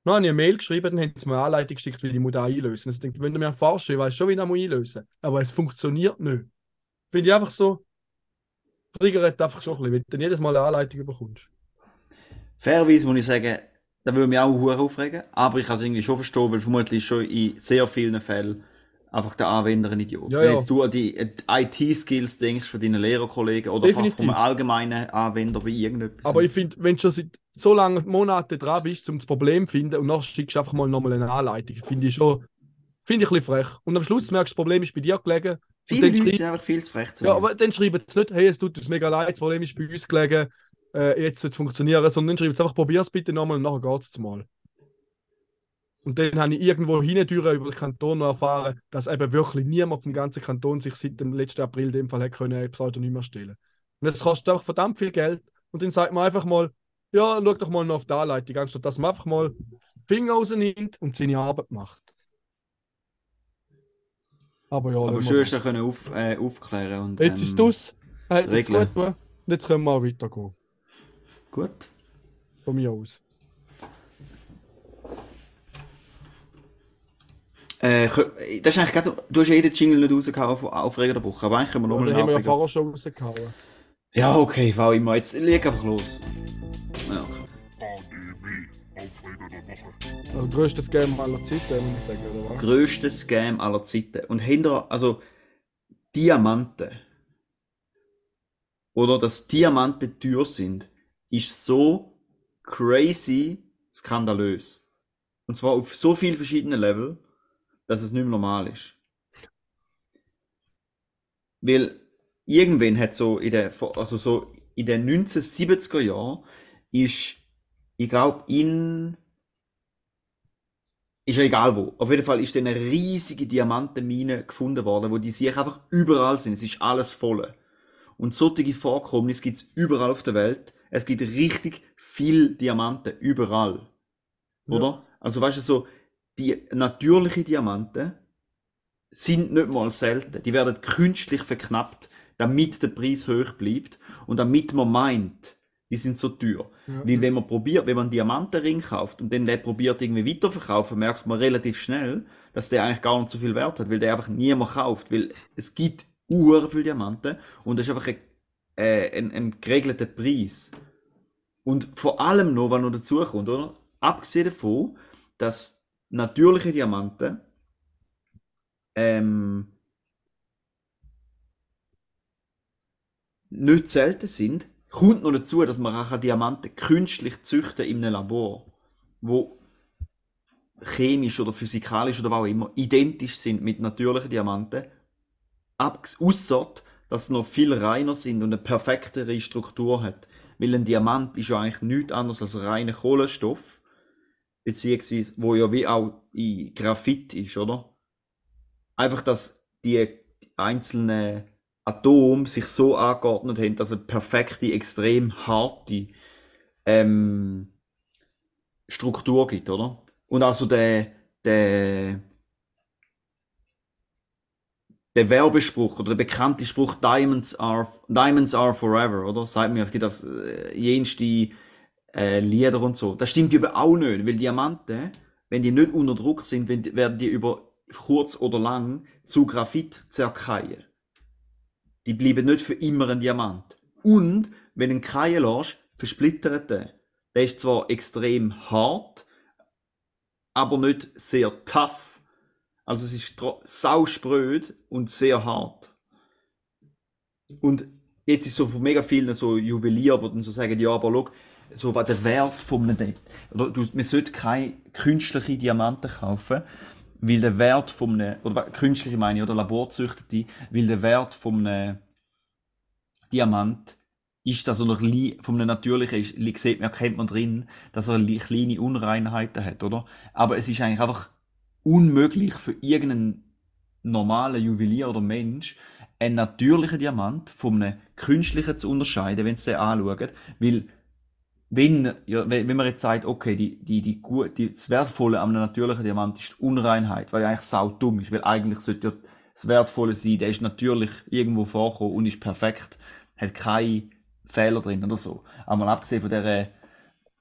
Dann habe ich eine Mail geschrieben, dann haben sie mir eine Anleitung geschickt, wie ich muss da einlösen. Also ich denke, wenn du mir forschen, ich weiß schon, wie ich das einlösen muss. Aber es funktioniert nicht. Finde ich einfach so, triggert einfach schon ein bisschen, wenn du dann jedes Mal eine Anleitung bekommst. Fairerweise muss ich sagen, Da würde mich auch hure aufregen. Aber ich kann es irgendwie schon verstehen, weil vermutlich schon in sehr vielen Fällen einfach der Anwender ein Idiot. Ja, Wenn ja. jetzt du an die äh, IT-Skills denkst von deinen Lehrerkollegen oder Definitiv. vom allgemeinen Anwender bei irgendetwas. Aber ich finde, wenn du schon seit so langen Monaten dran bist, um das Problem zu finden und dann schickst du einfach mal nochmal eine Anleitung, finde ich schon, finde ich ein bisschen frech. Und am Schluss merkst du, das Problem ist bei dir gelegen. Viele Leute sind einfach viel zu frech zu Ja, aber dann schreiben sie nicht, hey, es tut uns mega leid, das Problem ist bei uns gelegen, äh, jetzt wird es funktionieren, sondern dann schreiben sie einfach, probier es bitte nochmal und nachher geht es mal. Und dann habe ich irgendwo hindurch über den Kanton noch erfahren, dass eben wirklich niemand vom ganzen Kanton sich seit dem letzten April in dem Fall hat können ein Pseudonym erstellen. Und das kostet einfach verdammt viel Geld. Und dann sagt man einfach mal, ja, schau doch mal noch auf die Anleitung, anstatt dass man einfach mal Finger rausnimmt und seine Arbeit macht. Aber ja, Aber schön ist, können auf, äh, aufklären. Und, Jetzt ist ähm, es aus. Hat jetzt gut. Und jetzt können wir weitergehen. Gut. Von mir aus. Äh, das ist eigentlich gerade, du hast ja jeden Jingle nicht rausgehauen auf Aufreger Woche, aber eigentlich können wir Ja, nochmal den einen haben wir ja Aufreger. vorher schon rausgehauen. Ja, okay, war immer. Jetzt leg einfach los. Ja, okay. Aufreger der Woche. Also größtes Game aller Zeiten, muss ich sagen, oder was? Größter Scam aller Zeiten. Und hinter, also Diamanten. Oder dass Diamanten teuer sind, ist so crazy skandalös. Und zwar auf so vielen verschiedenen Level, dass es nicht mehr normal ist. Weil irgendwann hat so in den, also so in den 1970er Jahren ist, ich glaube, in ist ja egal wo. Auf jeden Fall ist eine riesige Diamantenmine gefunden worden, wo die sich einfach überall sind. Es ist alles voll. Und solche Vorkommnisse gibt es überall auf der Welt. Es gibt richtig viel Diamanten überall. Ja. Oder? Also weißt du, so, die natürlichen Diamanten sind nicht mal selten. Die werden künstlich verknappt, damit der Preis hoch bleibt und damit man meint, die sind so teuer. Ja. Weil wenn man probiert, wenn man einen Diamantenring kauft und dann den probiert irgendwie weiterverkaufen, merkt man relativ schnell, dass der eigentlich gar nicht so viel Wert hat, weil der einfach niemand kauft, weil es gibt Uhren für Diamanten und das ist einfach ein, äh, ein, ein geregelter Preis. Und vor allem noch, was noch dazu kommt, oder? Abgesehen davon, dass natürliche Diamanten ähm, nicht selten sind, kommt noch dazu, dass man auch Diamanten künstlich züchten in einem Labor, wo chemisch oder physikalisch oder was auch immer identisch sind mit natürlichen Diamanten, außer dass sie noch viel reiner sind und eine perfektere Struktur hat. Weil ein Diamant ist ja eigentlich nichts anderes als reiner Kohlenstoff, beziehungsweise wo ja wie auch in Graphit ist, oder? Einfach, dass die einzelnen Atome sich so angeordnet haben, dass eine perfekte, extrem harte ähm, Struktur gibt, oder? Und also der, der, der Werbespruch oder der bekannte Spruch Diamonds are, Diamonds are forever, oder? Sagt mir, es gibt das äh, jenste äh, Lieder und so. Das stimmt über auch nicht, weil Diamanten, wenn die nicht unter Druck sind, werden die über kurz oder lang zu Graphit zerkeien. Die bleiben nicht für immer ein Diamant. Und wenn du ihn kreien lässt, versplittert der. Der ist zwar extrem hart, aber nicht sehr tough. Also es ist sauspröd und sehr hart. Und jetzt ist so von mega vielen so Juwelier, die dann so sagen, ja, aber schau, so was der Wert von einem, oder man sollte keine künstlichen Diamanten kaufen, weil der Wert von einem, oder künstliche meine ich, oder laborzüchtete, weil der Wert von einem Diamant ist, dass er noch einem natürlichen ist, sieht man, erkennt man drin, dass er kleine Unreinheiten hat, oder? Aber es ist eigentlich einfach unmöglich für irgendeinen normalen Juwelier oder Mensch, einen natürlichen Diamant von einem künstlichen zu unterscheiden, wenn sie den anschauen, weil wenn, ja, wenn man jetzt sagt, okay, die, die, die, die, das Wertvolle an einem natürlichen Diamant ist die Unreinheit, weil ja eigentlich sau dumm ist, weil eigentlich sollte ja das Wertvolle sein, der ist natürlich irgendwo vorgekommen und ist perfekt, hat keine Fehler drin oder so. Aber mal abgesehen von, der,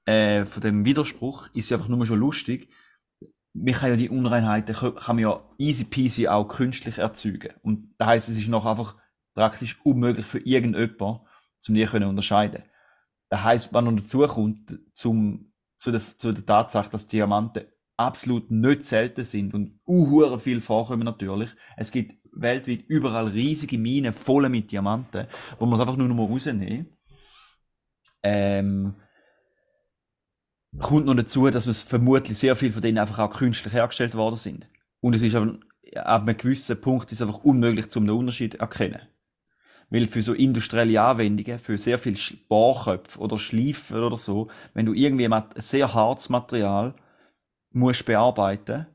äh, von dem Widerspruch ist es einfach nur schon lustig, man kann ja die Unreinheiten kann man ja easy peasy auch künstlich erzeugen. Und das heisst, es ist noch einfach praktisch unmöglich für irgendjemanden, zum die können unterscheiden. Das heisst, wenn noch dazu kommt, zum zu der, zu der Tatsache, dass Diamanten absolut nicht selten sind und unhure viel vorkommen natürlich. Es gibt weltweit überall riesige Minen voll mit Diamanten, wo man es einfach nur noch mal rausnehmen. Ähm, kommt noch dazu, dass es vermutlich sehr viel von denen einfach auch künstlich hergestellt worden sind. Und es ist aber ab einem gewissen Punkt ist einfach unmöglich, zum einen Unterschied erkennen. Weil für so industrielle Anwendungen, für sehr viel Bohrköpfe oder Schleifen oder so, wenn du irgendwie ein sehr hartes Material musst bearbeiten,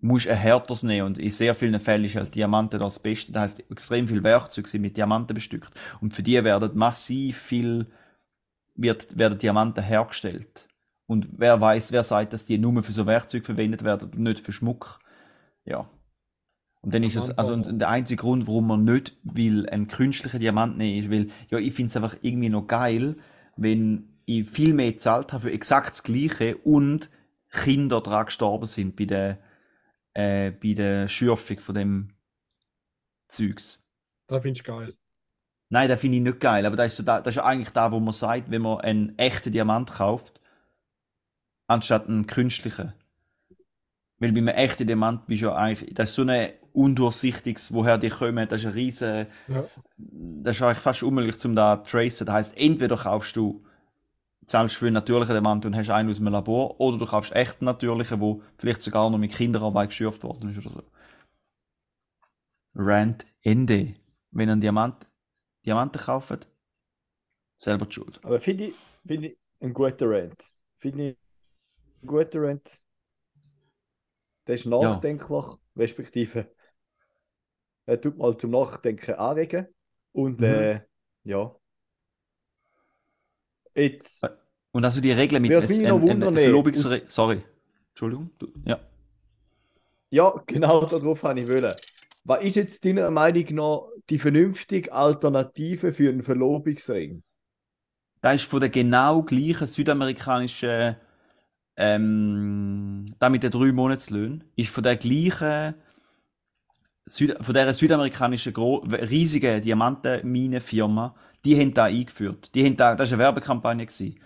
musst ein härteres nehmen. Und in sehr vielen Fällen ist halt Diamanten das Beste. Das heißt, extrem viele Werkzeuge sind mit Diamanten bestückt. Und für die werden massiv viel, wird, werden Diamanten hergestellt. Und wer weiß, wer sagt, dass die nur für so Werkzeuge verwendet werden und nicht für Schmuck. Ja. Und dann ist es, also und der einzige Grund, warum man nicht will einen künstlichen Diamant nehmen, ist, weil, ja, ich finde es einfach irgendwie noch geil, wenn ich viel mehr gezahlt habe für exakt das Gleiche und Kinder daran gestorben sind bei der, äh, bei der Schürfung von dem Zeugs. Das finde ich geil. Nein, das finde ich nicht geil, aber das ist, so da, das ist ja eigentlich da, wo man sagt, wenn man einen echten Diamant kauft, anstatt einen künstlichen. Weil bei einem echten Diamant bist du ja eigentlich, das ist so ein undurchsichtiges, woher die kommen, das ist ein riesen, Ja. das ist eigentlich fast unmöglich zum da zu tracen. Das heißt, entweder kaufst du, zahlst für einen natürlichen Diamant und hast einen aus dem Labor, oder du kaufst echten natürlichen, wo vielleicht sogar noch mit Kinderarbeit geschürft worden ist oder so. Rand Ende. Wenn ihr einen Diamant, Diamanten kauft, selber die Schuld. Aber finde ich, finde ich ein guter Rant. Finde ich ein guter Rant. Der ist nachdenklich, respektive er tut mal zum Nachdenken anregen. Und Mhm. äh, ja. Jetzt, Und also die Regeln mit es mich noch Sorry. Entschuldigung. Du, ja. ja, genau darauf habe ich wollen. Was ist jetzt deiner Meinung nach die vernünftige Alternative für einen Verlobungsring? Da ist von der genau gleichen südamerikanischen, ähm, da mit den drei Monatslöhnen, ist von der gleichen, Süd von der südamerikanischen riesigen Diamantenminenfirma, die haben da eingeführt. Die haben da, das war eine Werbekampagne. Gewesen.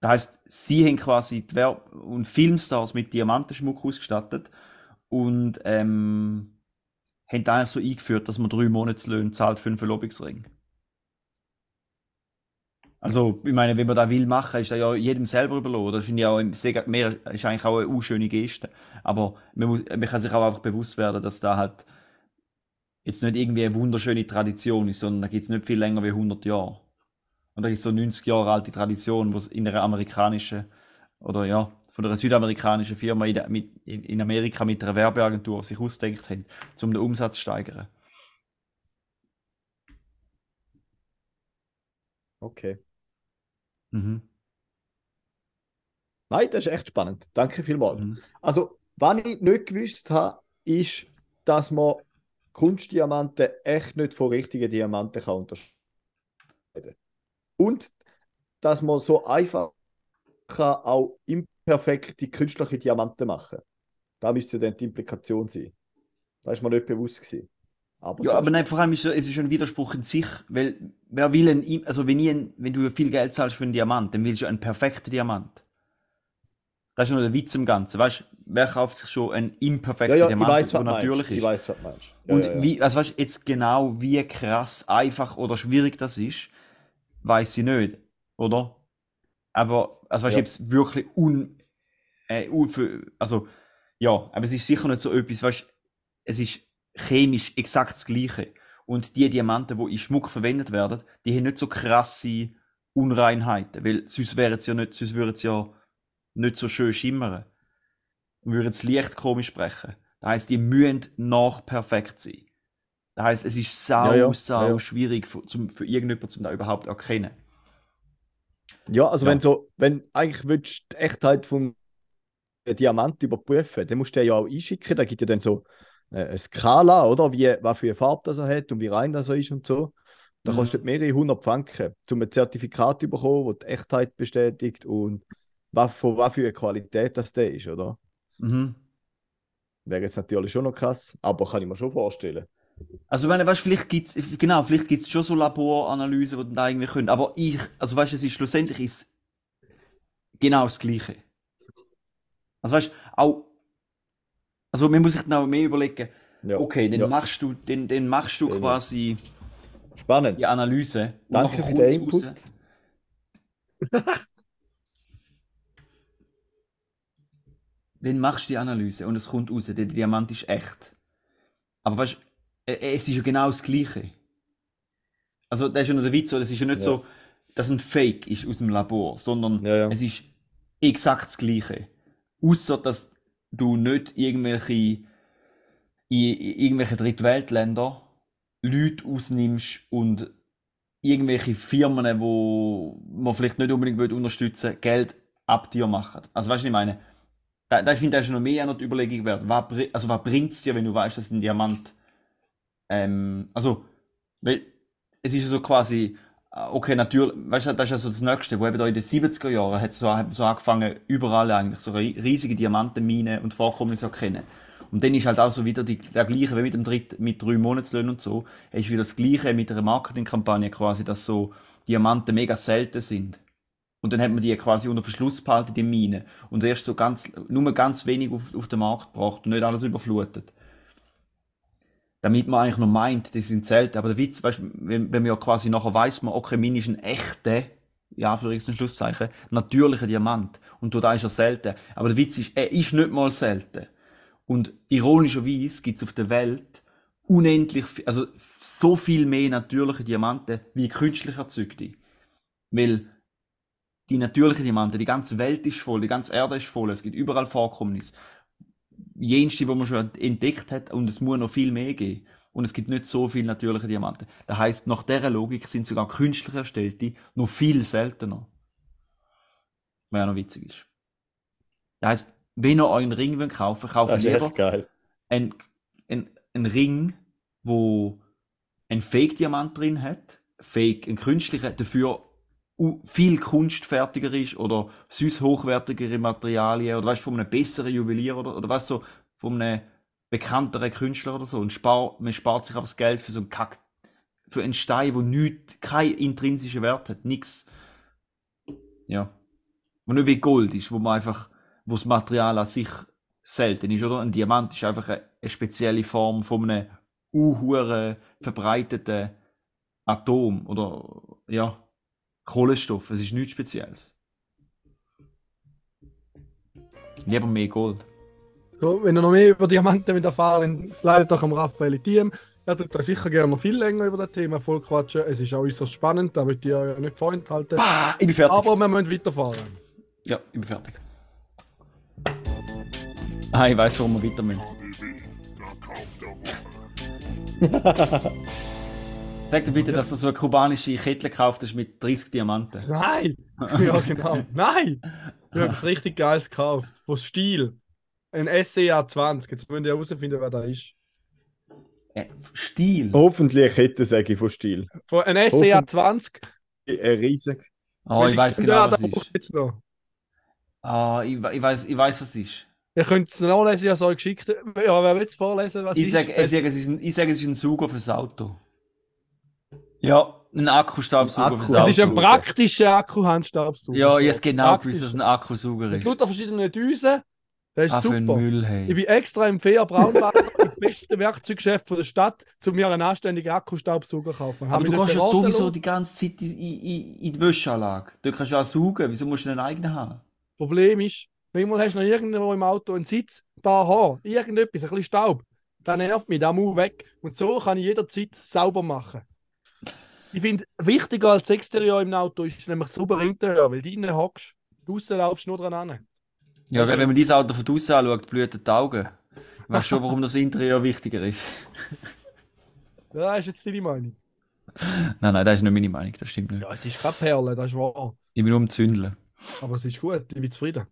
Das heißt, sie haben quasi die Werb und Filmstars mit Diamantenschmuck ausgestattet und ähm, haben da eigentlich so eingeführt, dass man drei Monatslöhne zahlt für einen Verlobungsring. Also, ich meine, wenn man das will machen, ist das ja jedem selber überlassen. Das finde ich auch sehr, mehr, ist eigentlich auch eine unschöne Geste. Aber man, muss, man kann sich auch einfach bewusst werden, dass da halt jetzt nicht irgendwie eine wunderschöne Tradition ist, sondern da gibt es nicht viel länger wie 100 Jahre. Und da ist so eine 90 Jahre alte Tradition, wo es in einer amerikanischen oder ja, von einer südamerikanischen Firma in Amerika mit einer Werbeagentur sich ausdenkt haben, um den Umsatz zu steigern. Okay. Mhm. Nein, das ist echt spannend. Danke vielmals. Mhm. Also, was ich nicht gewusst habe, ist, dass man Kunstdiamanten echt nicht von richtigen Diamanten kann unterscheiden Und dass man so einfach kann auch imperfekte künstliche Diamanten machen Da müsste dann die Implikation sein. Da ist mir nicht bewusst gewesen. Aber Ja, aber nein, vor allem ist es ist ein Widerspruch in sich, weil wer will ein, also wenn, ein, wenn du viel Geld zahlst für einen Diamant, dann willst du einen perfekten Diamant. Das ist nur der Witz im Ganzen, weißt? Wer kauft sich schon einen ja, imperfekten ja, ich Diamant, weiß, der du meinst. natürlich Ich ist? weiß, was du meinst. Ja, Und ja, ja. wie, also weißt jetzt genau wie krass, einfach oder schwierig das ist, weiß ich nicht, oder? Aber, also weißt du, Ja. es wirklich un, äh, un also, ja, aber es ist sicher nicht so etwas, weißt es ist chemisch exakt das Gleiche. Und die Diamanten, die in Schmuck verwendet werden, die haben nicht so krasse Unreinheiten, weil sonst sie ja nicht, sonst würden sie ja nicht so schön schimmern. Und würden das Licht komisch sprechen. Das heisst, die müssen nach perfekt sein. Das heisst, es ist sau, Ja, ja, sau ja, schwierig für, zum, für irgendjemanden, um das überhaupt zu erkennen. Ja, also wenn so, wenn eigentlich willst du die Echtheit vom Diamant überprüfen, dann musst du den ja auch einschicken. Da gibt ja dann so eine Skala, oder? Wie, was für eine Farbe das er hat und wie rein das er ist und so. Da Mhm. kostet mehrere hundert Franken, um ein Zertifikat zu bekommen, das die Echtheit bestätigt und was, von was für eine Qualität das der ist, oder? Mhm. Wäre jetzt natürlich schon noch krass, aber kann ich mir schon vorstellen. Also, meine, weißt, vielleicht gibt's, genau, vielleicht gibt's schon so Laboranalysen, die dann da irgendwie können. Aber ich, also weißt, es ist schlussendlich ist, genau das Gleiche. Also weißt du, auch, also man muss sich dann auch mehr überlegen, Ja. okay, dann Ja. machst du, dann, dann machst du Sehr quasi Spannend. die Analyse. Danke für den Input. (laughs) Dann machst du die Analyse und es kommt raus, der Diamant ist echt. Aber weißt du, äh, es ist ja genau das Gleiche. Also, das ist ja noch der Witz, es ist ja nicht Ja. so, dass ein Fake ist aus dem Labor, sondern Ja, ja. es ist exakt das Gleiche. Außer dass du nicht irgendwelche irgendwelche Drittweltländer Leute ausnimmst und irgendwelche Firmen, wo man vielleicht nicht unbedingt will unterstützen Geld ab dir machen. Also weißt du, was ich meine? Da, da ich finde, da ist noch mehr noch die Überlegung wert. Was, also was bringt es dir, wenn du weißt, dass ein Diamant ähm, also, weil es ist ja so quasi, okay, natürlich, weißt du, das ist ja so das Nächste, wo eben da in den 70er Jahren hat so, so angefangen, überall eigentlich so ri- riesige Diamantenminen und Vorkommnisse zu erkennen. Und dann ist halt auch so wieder die, der gleiche wie mit dem dritt, mit drei Monatslöhnen und so, ist wieder das gleiche mit einer Marketingkampagne quasi, dass so Diamanten mega selten sind. Und dann hat man die quasi unter Verschluss behalten, die Minen. Und erst so ganz, nur ganz wenig auf, auf den Markt gebracht und nicht alles überflutet damit man eigentlich noch meint, die sind selten. Aber der Witz, weißt, wenn, wenn man ja quasi nachher weiß man, okay, meine ist ein echter, ja, für und Schlusszeichen, natürlicher Diamant. Und da ist er selten. Aber der Witz ist, er ist nicht mal selten. Und ironischerweise gibt es auf der Welt unendlich, also so viel mehr natürliche Diamanten wie künstlich erzeugte. Weil die natürlichen Diamanten, die ganze Welt ist voll, die ganze Erde ist voll, es gibt überall Vorkommnisse jenste, wo man schon entdeckt hat, und es muss noch viel mehr geben. Und es gibt nicht so viele natürliche Diamanten. Das heißt, nach dieser Logik sind sogar künstlich erstellte noch viel seltener. Was ja noch witzig ist. Das heißt, wenn ihr einen Ring wollt kaufen kauft Das ist lieber echt geil. ein, ein, ein Ring, wo ein Fake-Diamant drin hat, Fake, ein künstlicher, dafür viel kunstfertiger ist oder süß hochwertigere Materialien oder weißt, von einem besseren Juwelier oder, oder weißt, so von einem bekannteren Künstler oder so und spar, man spart sich einfach das Geld für so einen Kack, für einen Stein, wo nichts, keinen intrinsischen Wert hat, nix. Ja. Wo nicht wie Gold ist, wo man einfach, wo das Material an sich selten ist, oder? Ein Diamant ist einfach eine, eine spezielle Form von einem unhuren verbreiteten Atom oder ja, Kohlenstoff. Es ist nichts Spezielles. Lieber mehr Gold. So, wenn ihr noch mehr über Diamanten wollt erfahren dann slidet doch am die DM. Er tut da sicher gerne noch viel länger über das Thema voll quatschen. Es ist auch äußerst spannend, da würde ich ja nicht vorenthalten. Bah, ich bin fertig. Aber wir müssen weiterfahren. ja, ich bin fertig. Ah, ich weiß, warum wir weiter müssen. (laughs) Sag dir bitte, dass du so eine kubanische Kette gekauft hast mit 30 Diamanten. Nein! (laughs) ja, genau. Nein! Ich habe etwas richtig Geiles gekauft. Von Stil. Ein SEA 20. Jetzt müssen wir herausfinden, wer da ist. Äh, Stil. Hoffentlich eine Kettensäge von Stil. Von ein SEA 20. Ein riesig. Oh, ich weiß genau, was da es ist. jetzt noch. Ah, ich, we- ich weiß, ich weiß, was es ist. Ihr könnt es nachlesen, ich habe es euch geschickt. Ja, wer will es vorlesen, was Ich ist? sage, ich, sag, es ist ein, ich sag, es ist ein Sauger fürs Auto. Ja, ein Akkustaubsauger Ein fürs Akku- Auto. Es ist ein praktischer Akkuhandstabsauger. Ja, ich habe genau Praktisch. gewusst, dass es ein Akkusauger ist. lauter verschiedenen Düsen. Das ist Ah, super. Müll, Ich hey. bin extra im Fair Braunwald ins (laughs) beste Werkzeuggeschäft von der Stadt, um mir einen anständigen Akkustaubsauger zu kaufen. Aber du gehst ja sowieso die ganze Zeit in, in, in die Wäscheanlage. Dort kannst du ja auch saugen. Wieso musst du einen eigenen haben? Problem ist, manchmal hast du noch irgendwo im Auto einen Sitz, ein paar Haare, irgendetwas, ein bisschen Staub. Dann nervt mich, der muss weg. Und so kann ich jederzeit sauber machen. Ich finde, wichtiger als das Exterieur im Auto ist nämlich das saubere Interieur, weil du drinnen hockst, draußen laufst du nur dran an. Ja, wenn man dieses Auto von draußen anschaut, blühen die Augen. Weißt schon, warum das Interieur wichtiger ist? (laughs) Ja, ist jetzt deine Meinung. Nein, nein, das ist nicht meine Meinung. Das stimmt nicht. Ja, es ist keine Perle, das ist wahr. Ich bin nur am Zündeln. Aber es ist gut, ich bin zufrieden.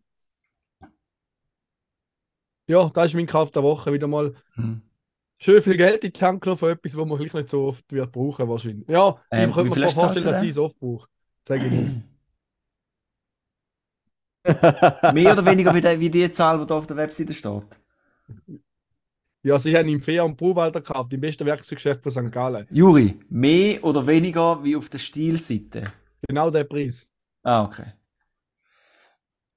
Ja, das ist mein Kauf der Woche. Wieder mal Hm. Schön viel Geld in die Hand genommen für etwas, was man gleich nicht so oft wird brauchen wahrscheinlich. Ja, Ähm, ich könnte mir du vorstellen, dass ich es oft brauche. Sage ich nicht. (laughs) Mehr oder weniger wie die, wie die Zahl, die da auf der Webseite steht. Ja, sie haben im Fair und Brauwalder gekauft, im besten Werkzeuggeschäft von St. Gallen. Juri, mehr oder weniger wie auf der Stilseite? Genau der Preis. Ah, okay.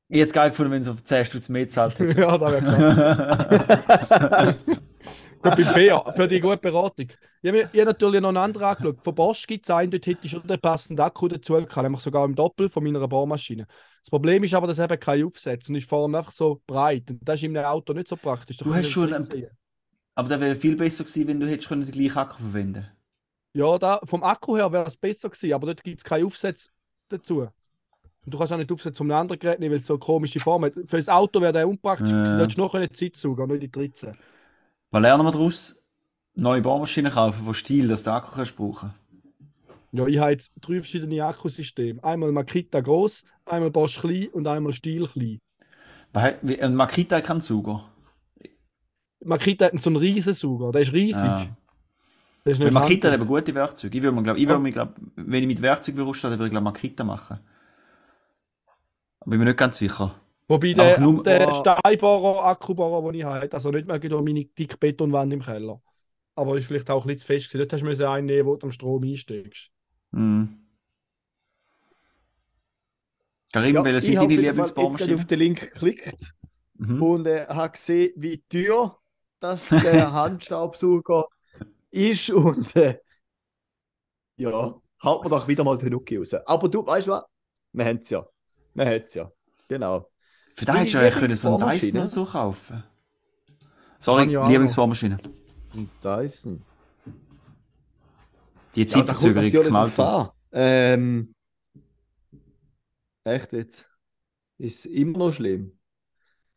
Ich hätte es geil gefunden, wenn es auf 10 Stutz mehr zahlt hätte. (laughs) ja, da wäre krass. (laughs) Gut, beim Fair, für die gute Beratung. Ich habe mir- ich habe natürlich noch einen anderen angeschaut. Von Bosch gibt es einen, dort hätte ich schon den passenden Akku dazu gehabt, nämlich sogar im Doppel von meiner Bohrmaschine. Das Problem ist aber, dass eben kein Aufsätze und ist vorne einfach so breit. Und das ist in einem Auto nicht so praktisch. Da Du hast ich schon nicht ein- sehen. Aber das wäre viel besser gewesen, wenn du hättest können den gleichen Akku verwenden Ja, da, vom Akku her wäre es besser gewesen, aber dort gibt es keine Aufsätze dazu. Und du kannst auch nicht Aufsätze vom anderen Gerät nehmen, weil es so komische Form hat. Für das Auto wäre der unpraktisch Ja. gewesen. Da hättest du noch eine Zeit suchen, nicht die 13. Was lernen wir daraus? Neue Bohrmaschinen kaufen von Stil, dass du den Akku kannst brauchen. Ja, ich habe jetzt drei verschiedene Akkusysteme. Einmal Makita groß, einmal Bosch klein und einmal Stiel klein. Ein Makita hat keinen Zuger. Makita hat so einen riesen Sauger, der ist riesig. Ah. Der ist Makita hat eben gute Werkzeuge. Ich würde mir, glaub, ich würde mir, glaub, wenn ich mit Werkzeug würde ausstatten, würde ich glaub, Makita machen. Aber ich bin mir nicht ganz sicher. Wobei der, nur- der oh. Steinbohrer, Akkubohrer, den ich habe, hat also nicht mehr durch meine dicke Betonwand im Keller. Aber ist vielleicht auch ein bisschen zu fest gewesen. Dort hast du einen nehmen, wo du am Strom einsteigst. Hm. Karim, Ja, welche ich sind habe deine jetzt gerade Lieblingsbohrmaschinen? auf den Link geklickt Mhm. und äh, habe gesehen, wie teuer das der (laughs) Handstaubsauger ist und äh, ja, haut man doch wieder mal den Nuki raus. Aber du, weißt du was? Wir haben es ja. Wir haben es ja. Genau. Für Meine hättest du eigentlich können so einen? Dyson oder so kaufen. Sorry, Lieblingsbohrmaschine. Und Dyson. Die Ja, Zeitverzögerung aus. an. Ähm, echt jetzt? Ist immer noch schlimm.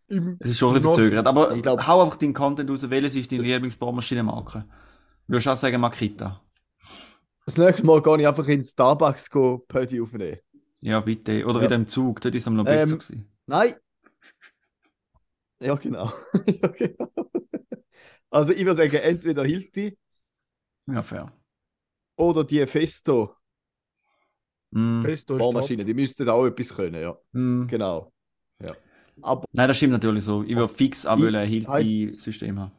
Im Es ist schon ein bisschen verzögert, aber Ich glaub- hau einfach deinen Content raus. Welches ist deine Lieblingsbohrmaschinenmarke? Würdest du auch sagen Makita? Das nächste Mal gehe ich einfach in Starbucks go Pödi aufnehmen. Ja, bitte. Oder Ja. wieder im Zug, dort ist es noch Ähm, besser gewesen. Nein! Ja, genau. (laughs) ja, genau. Also ich würde sagen, entweder Hilti Ja, fair. oder die Festo Mm. Top. Bohrmaschine. Die müssten auch etwas können, ja. Mm. Genau. Ja. Aber Nein, das stimmt natürlich so. Ich würde fix auch ein halt- Hilti-System haben.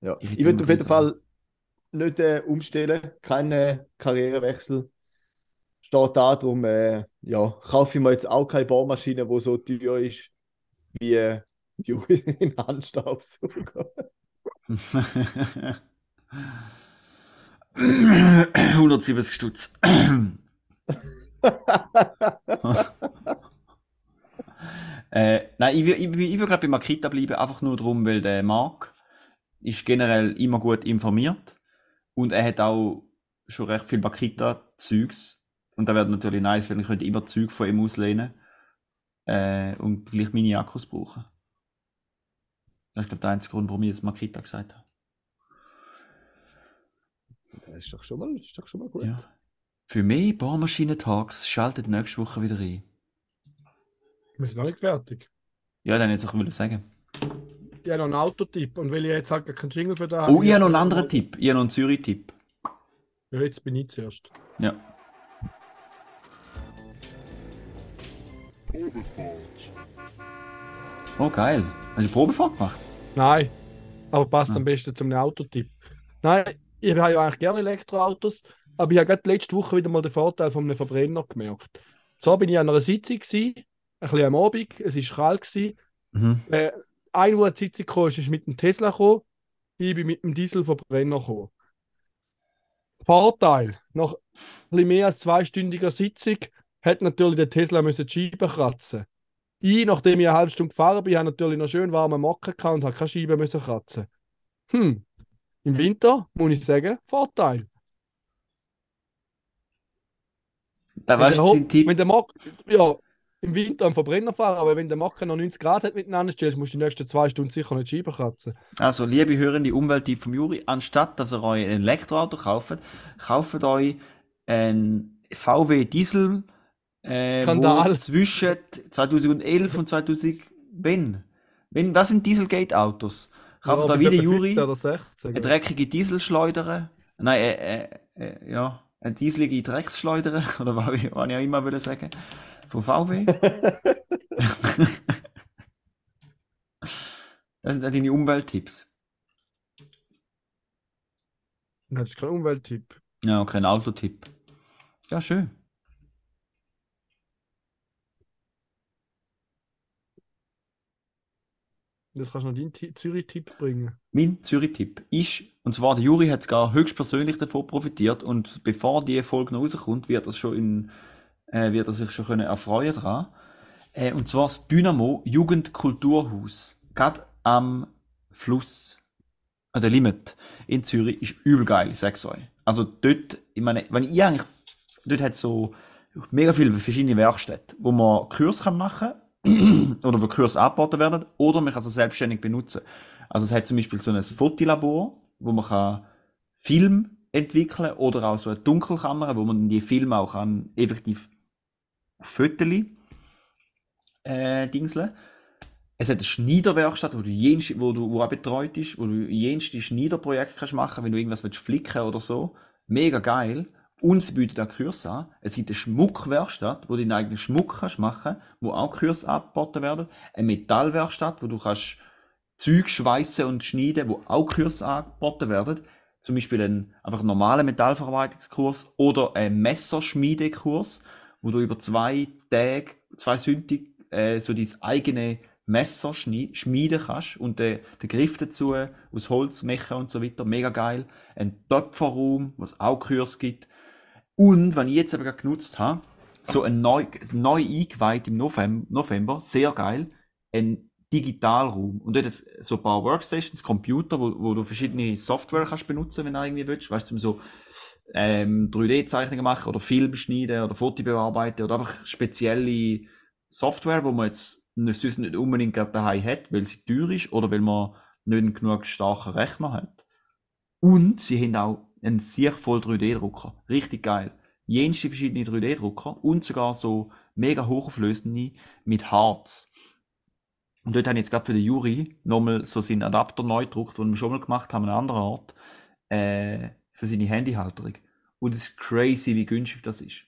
ja. Ich ich würde auf jeden Fall nicht äh, umstellen, keinen Karrierewechsel. Steht da darum, äh, ja, kaufe ich mir jetzt auch keine Bohrmaschine, die so teuer ist wie die (laughs) in Handstaubsauger. 170 Stutz. äh, nein, ich, ich, ich würde glaube bei Makita bleiben, einfach nur darum, weil der Marc ist generell immer gut informiert und er hat auch schon recht viel Makita-Zeugs und da wäre natürlich nice, wenn ich könnte immer Zeug von ihm auslehnen äh, und gleich meine Akkus brauchen. Das ist glaube ich der einzige Grund, warum ich jetzt Makita gesagt habe. Das ist doch schon mal, das ist doch schon mal gut. Ja. Für mehr Bohrmaschinen-Talks schaltet nächste Woche wieder ein. Wir sind noch nicht fertig. Ja, dann hätte ich will sagen. Ich habe noch einen Autotipp und weil ich jetzt halt keinen Jingle für da Oh, ich habe noch einen anderen Tipp. Ich habe noch einen Zürich-Tipp. Ja, jetzt bin ich zuerst. Ja. Probefahrt. Oh, geil. Hast du eine Probefahrt gemacht? Nein, aber passt Ah. am besten zum Autotipp. Nein, ich habe ja eigentlich gerne Elektroautos, aber ich habe gerade letzte Woche wieder mal den Vorteil von einem Verbrenner gemerkt. So bin ich an einer Sitzung, gewesen, ein bisschen am Abend, es war kalt. Gewesen. Mhm. Äh, ein, der an die Sitzung kam, ist, ist mit dem Tesla gekommen, ich bin mit dem Dieselverbrenner gekommen. Vorteil, nach ein bisschen mehr als zweistündiger Sitzung hat natürlich der Tesla müssen die Scheiben kratzen. Ich, nachdem ich eine halbe Stunde gefahren bin, habe natürlich noch schön warme Mocken gehabt und habe keine Scheiben müssen kratzen. Hm, im Winter muss ich sagen, Vorteil. Da Wenn weißt der. Wenn der Mock, ja, im Winter am Verbrenner fahren, aber wenn der Mocken noch 90 Grad hat miteinander stellst, musst du die nächsten zwei Stunden sicher nicht Scheiben kratzen. Also, liebe hörende Umwelttipp vom Juri, anstatt dass ihr euch ein Elektroauto kauft, kauft euch ein VW Diesel, äh, Skandal. zwischen 2011 und 2000, wenn? wenn was sind Dieselgate-Autos? Kauft ja, euch bis wie der etwa Juri 15 oder 16. eine dreckige Dieselschleudere, nein, äh, äh, äh, ja, eine dieselige Drecksschleudere, (laughs) oder was ich, was ich auch immer will sagen, von VW. (laughs) das sind dann deine Umwelttipps. Das ist kein Umwelttipp. Ja, okay, ein Autotipp. Ja, schön. Jetzt kannst du noch deinen Ti- Zürich-Tipp bringen. Mein Zürich-Tipp ist, und zwar der Juri hat gar höchstpersönlich davon profitiert und bevor die Folge noch rauskommt, wird er schon in, äh, wird er sich schon können erfreuen daran. Äh, und zwar das Dynamo Jugendkulturhaus. Gerade am Fluss, an der Limit in Zürich, ist übel geil, ich sag's euch. Also dort, ich meine, wenn ich eigentlich, dort hat so mega viele verschiedene Werkstätten, wo man Kurs kann machen (clears throat) oder wo Kurse angeboten werden oder man kann sie selbstständig benutzen. Also es hat zum Beispiel so ein Fotolabor, wo man kann Film entwickeln oder auch so eine Dunkelkamera, wo man die Filme auch kann effektiv Föteli äh, dingseln. Es hat eine Schneiderwerkstatt, wo du jenst, wo du wo auch betreut ist, wo du jenste Schneiderprojekte kannst machen, wenn du irgendwas flicken oder so. Mega geil. Und sie bieten auch Kurse an. Es gibt eine Schmuckwerkstatt, wo du deinen eigenen Schmuck kannst machen, wo auch Kurse angeboten werden. Eine Metallwerkstatt, wo du kannst Zeug schweißen und schneiden, wo auch Kurse angeboten werden. Zum Beispiel ein einfach normaler Metallverarbeitungskurs oder ein Messerschmiedekurs, wo du über zwei Tage, zwei Sündig, äh, so dein eigene Messer schmieden kannst und den, den Griff dazu aus Holz machen und so weiter. Mega geil. Ein Töpferraum, wo es auch Kurs gibt. Und, wenn ich jetzt gerade genutzt habe, so ein neu, neu eingeweiht im November, sehr geil, ein Digitalraum. Und dort ist so ein paar Workstations, Computer, wo, wo du verschiedene Software kannst benutzen, wenn du irgendwie willst. Weißt du, zum so ähm, 3D-Zeichnungen machen oder Film schneiden oder Foto bearbeiten oder einfach spezielle Software, wo man jetzt sonst nicht unbedingt gerade daheim hat, weil sie teuer ist oder weil man nicht einen genug starken Rechner hat. Und sie haben auch einen sehr voll 3D-Drucker. Richtig geil. Jenste verschiedene 3D-Drucker und sogar so mega hochauflösende mit Harz. Und dort habe ich jetzt gerade für den Juri nochmal so seinen Adapter neu gedruckt, den wir schon mal gemacht haben, an einem anderen Ort, äh, für seine Handyhalterung. Und es ist crazy, wie günstig das ist.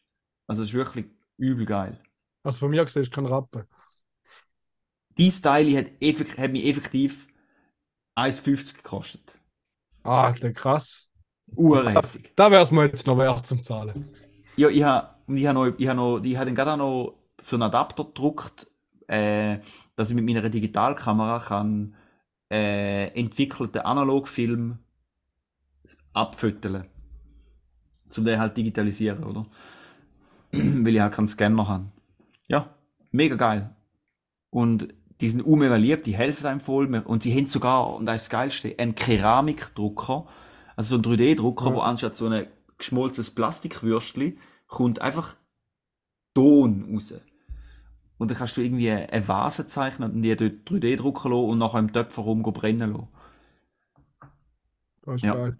Also es ist wirklich übel geil. Also von mir gesehen ist kein Rappen. Dies Teil hat, hat mich effektiv 1,50 gekostet. Ah, das ist krass. Urheftig. Da wäre es mir jetzt noch wert zum Zahlen. Ja, ich habe ich ha noch, ich ha noch, ich ha dann gerade noch so einen Adapter gedruckt, äh, dass ich mit meiner Digitalkamera kann äh, entwickelte Analogfilm abfütteln. Zum den halt digitalisieren, oder? (clears throat) Weil ich halt keinen Scanner habe. Ja, mega geil. Und die sind auch mega lieb, die helfen einem voll. Und sie haben sogar, und das ist das Geilste, einen Keramikdrucker, also so einen 3D-Drucker, Ja. wo anstatt so ein geschmolzenes Plastikwürstchen kommt einfach Ton raus. Und dann kannst du irgendwie eine Vase zeichnen und die dort 3D drucken lassen und nachher im Töpfer rum brennen lassen. Das ist Ja. geil.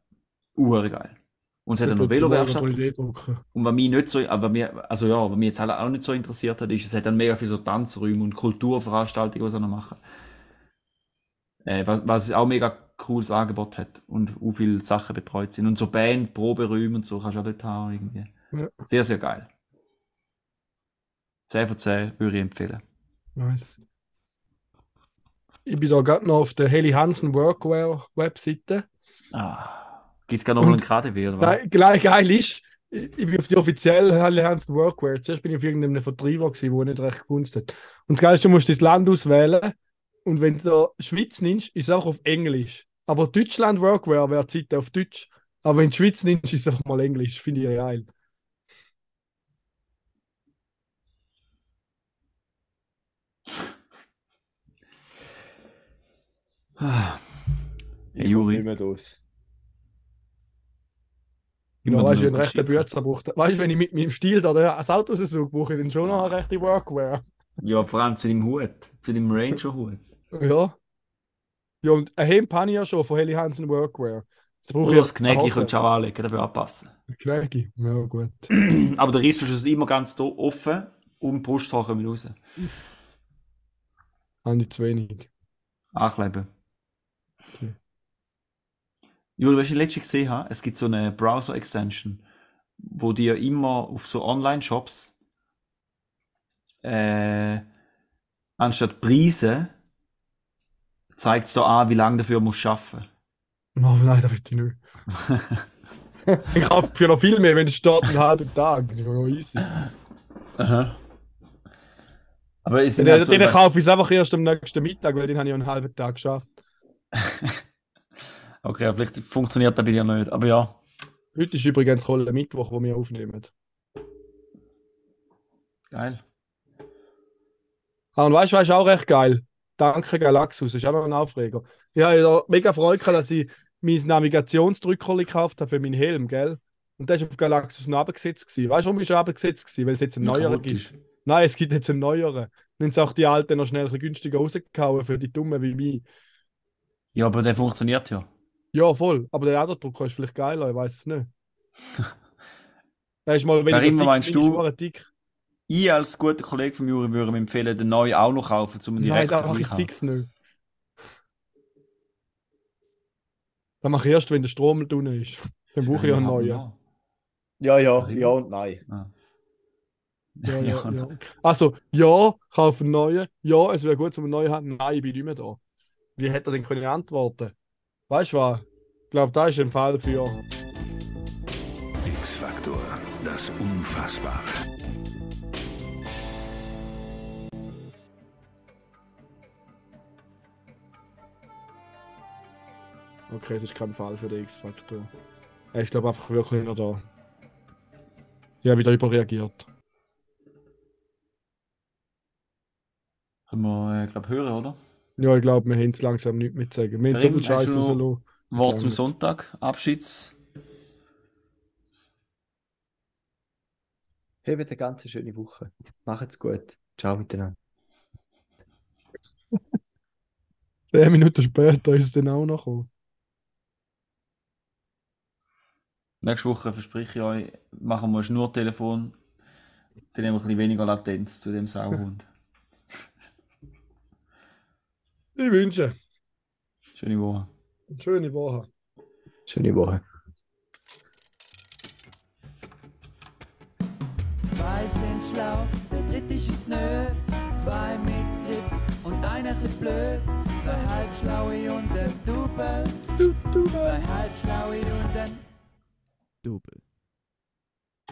Urgeil. Und es hat Waage Velowerkstatt. 3D drucken. Und was mich nicht so, aber mir, also ja, was mich jetzt auch nicht so interessiert hat, ist, es hat dann mega viele so Tanzräume und Kulturveranstaltungen, die sie noch machen. Äh, was, was auch mega cooles Angebot hat und auch viele Sachen betreut sind. Und so Band, Proberäume und so kannst du auch dort haben irgendwie. Ja. Sehr, sehr geil. 10 von 10 würde ich empfehlen. Nice. Ich bin da gerade noch auf der Heli Hansen Workwear Webseite. Ah. Gibt es gerade noch mal einen Und- KDW oder was? Geil, geil, geil ist, ich bin auf die offizielle Heli Hansen Workwear. Zuerst bin ich auf irgendeinem Vertreiber, gewesen, der nicht recht gefunden hat. Und das Geilste, du musst das Land auswählen. Und wenn du so Schweiz nimmst, ist es auch auf Englisch. Aber Deutschland Workwear wäre die Seite auf Deutsch. Aber wenn du Schweiz nimmst, ist es einfach mal Englisch. Finde ich geil. Ah. Hey, Ich Juri. Nicht mehr los. Ja, Immer weißt du, noch ein rechter Schiff. Bützer braucht. Weißt du, wenn ich mit meinem Stil da das Auto raussuche, brauche ich dann schon noch eine rechte Workwear. Ja, vor allem zu deinem Hut. Zu deinem Ranger-Hut. Ja. Ja, und ein Hemd habe ich ja schon von Heli Hansen Workwear. Jetzt brauche Oder ich das Knäcki könntest du auch anlegen, dafür anpassen. Knäcki. Ja, gut. (clears throat) Aber der Reißverschluss ist immer ganz offen und die Brusthaare kommen raus. Habe ich zu wenig. Ankleben. Okay. Juri, was ich letztens gesehen habe, es gibt so eine Browser-Extension, wo dir immer auf so Online-Shops äh, anstatt Preise zeigt so an, wie lange dafür musst du arbeiten. Oh, nein, das will ich nicht. ich kaufe für noch viel mehr, wenn es steht einen halben Tag. Das ist ja easy. Aha. Aber ist Den, nicht so, den kaufe ich es einfach erst am nächsten Mittag, weil den habe ich einen halben Tag geschafft. (laughs) Okay, vielleicht funktioniert das bei dir nicht. Aber ja. Heute ist übrigens Kohle Mittwoch, wo wir aufnehmen. Geil. Ah, und weißt du, was auch recht geil? Danke Galaxus, ist auch noch ein Aufreger. Ich habe ja mega Freude gehabt, dass ich mein Navigationsdrückerli gekauft habe für meinen Helm, gell? Und der ist auf Galaxus noch abgesetzt gewesen. Weißt du, warum ist er abgesetzt gewesen? Weil es jetzt einen neueren gibt. Nein, es gibt jetzt einen neueren. Dann sind auch die alten noch schnell ein bisschen günstiger rausgehauen für die Dummen wie mich. Ja, aber der funktioniert ja. Ja, voll. Aber der andere Drucker ist vielleicht geiler, ich weiß es nicht. (laughs) Er ist mal weniger immer dick, meinst du? dick. Ich als guter Kollege von Juri würde ihm empfehlen, den neuen auch noch kaufen, um ihn Nein, direkt da mache ich fix nicht. Das mache ich erst, wenn der Strom drin ist. (laughs) Dann brauche ich einen neuen. Ja. Ja, ja, und nein. Ah. Ja, (laughs) ja, Ja, ja. Also, ja, kauf einen neuen. Ja, es wäre gut, um einen neuen zu haben. Nein, ich bin nicht mehr da. Wie hätte er denn können antworten? Weißt du was? Ich glaube, da ist ein Fall für. X-Faktor, das Unfassbare. Okay, es ist kein Fall für den X-Faktor. Er ist, glaube ich, einfach wirklich noch da. Habe wieder überreagiert. Können wir, äh, glaube hören, oder? Ja, ich glaube, wir haben es langsam nicht mehr zu sagen. Wir haben so viel Scheiß rausgelassen. Wort zum. Sonntag, Abschieds. Habt eine ganz schöne Woche. Macht's gut. Ciao miteinander. Zehn Minuten später ist es dann auch noch gekommen. Nächste Woche verspreche ich euch, machen wir ein Schnurtelefon. Dann haben wir ein bisschen weniger Latenz zu dem Sauhund. (laughs) Ich wünsche Schöne Woche. schöne Woche. Schöne Woche. Zwei sind schlau, der dritte ist nö. Zwei mit Grips und einer chli blöd. Zwei halbschlaue und ein Double. Zwei halbschlaue und ein Double.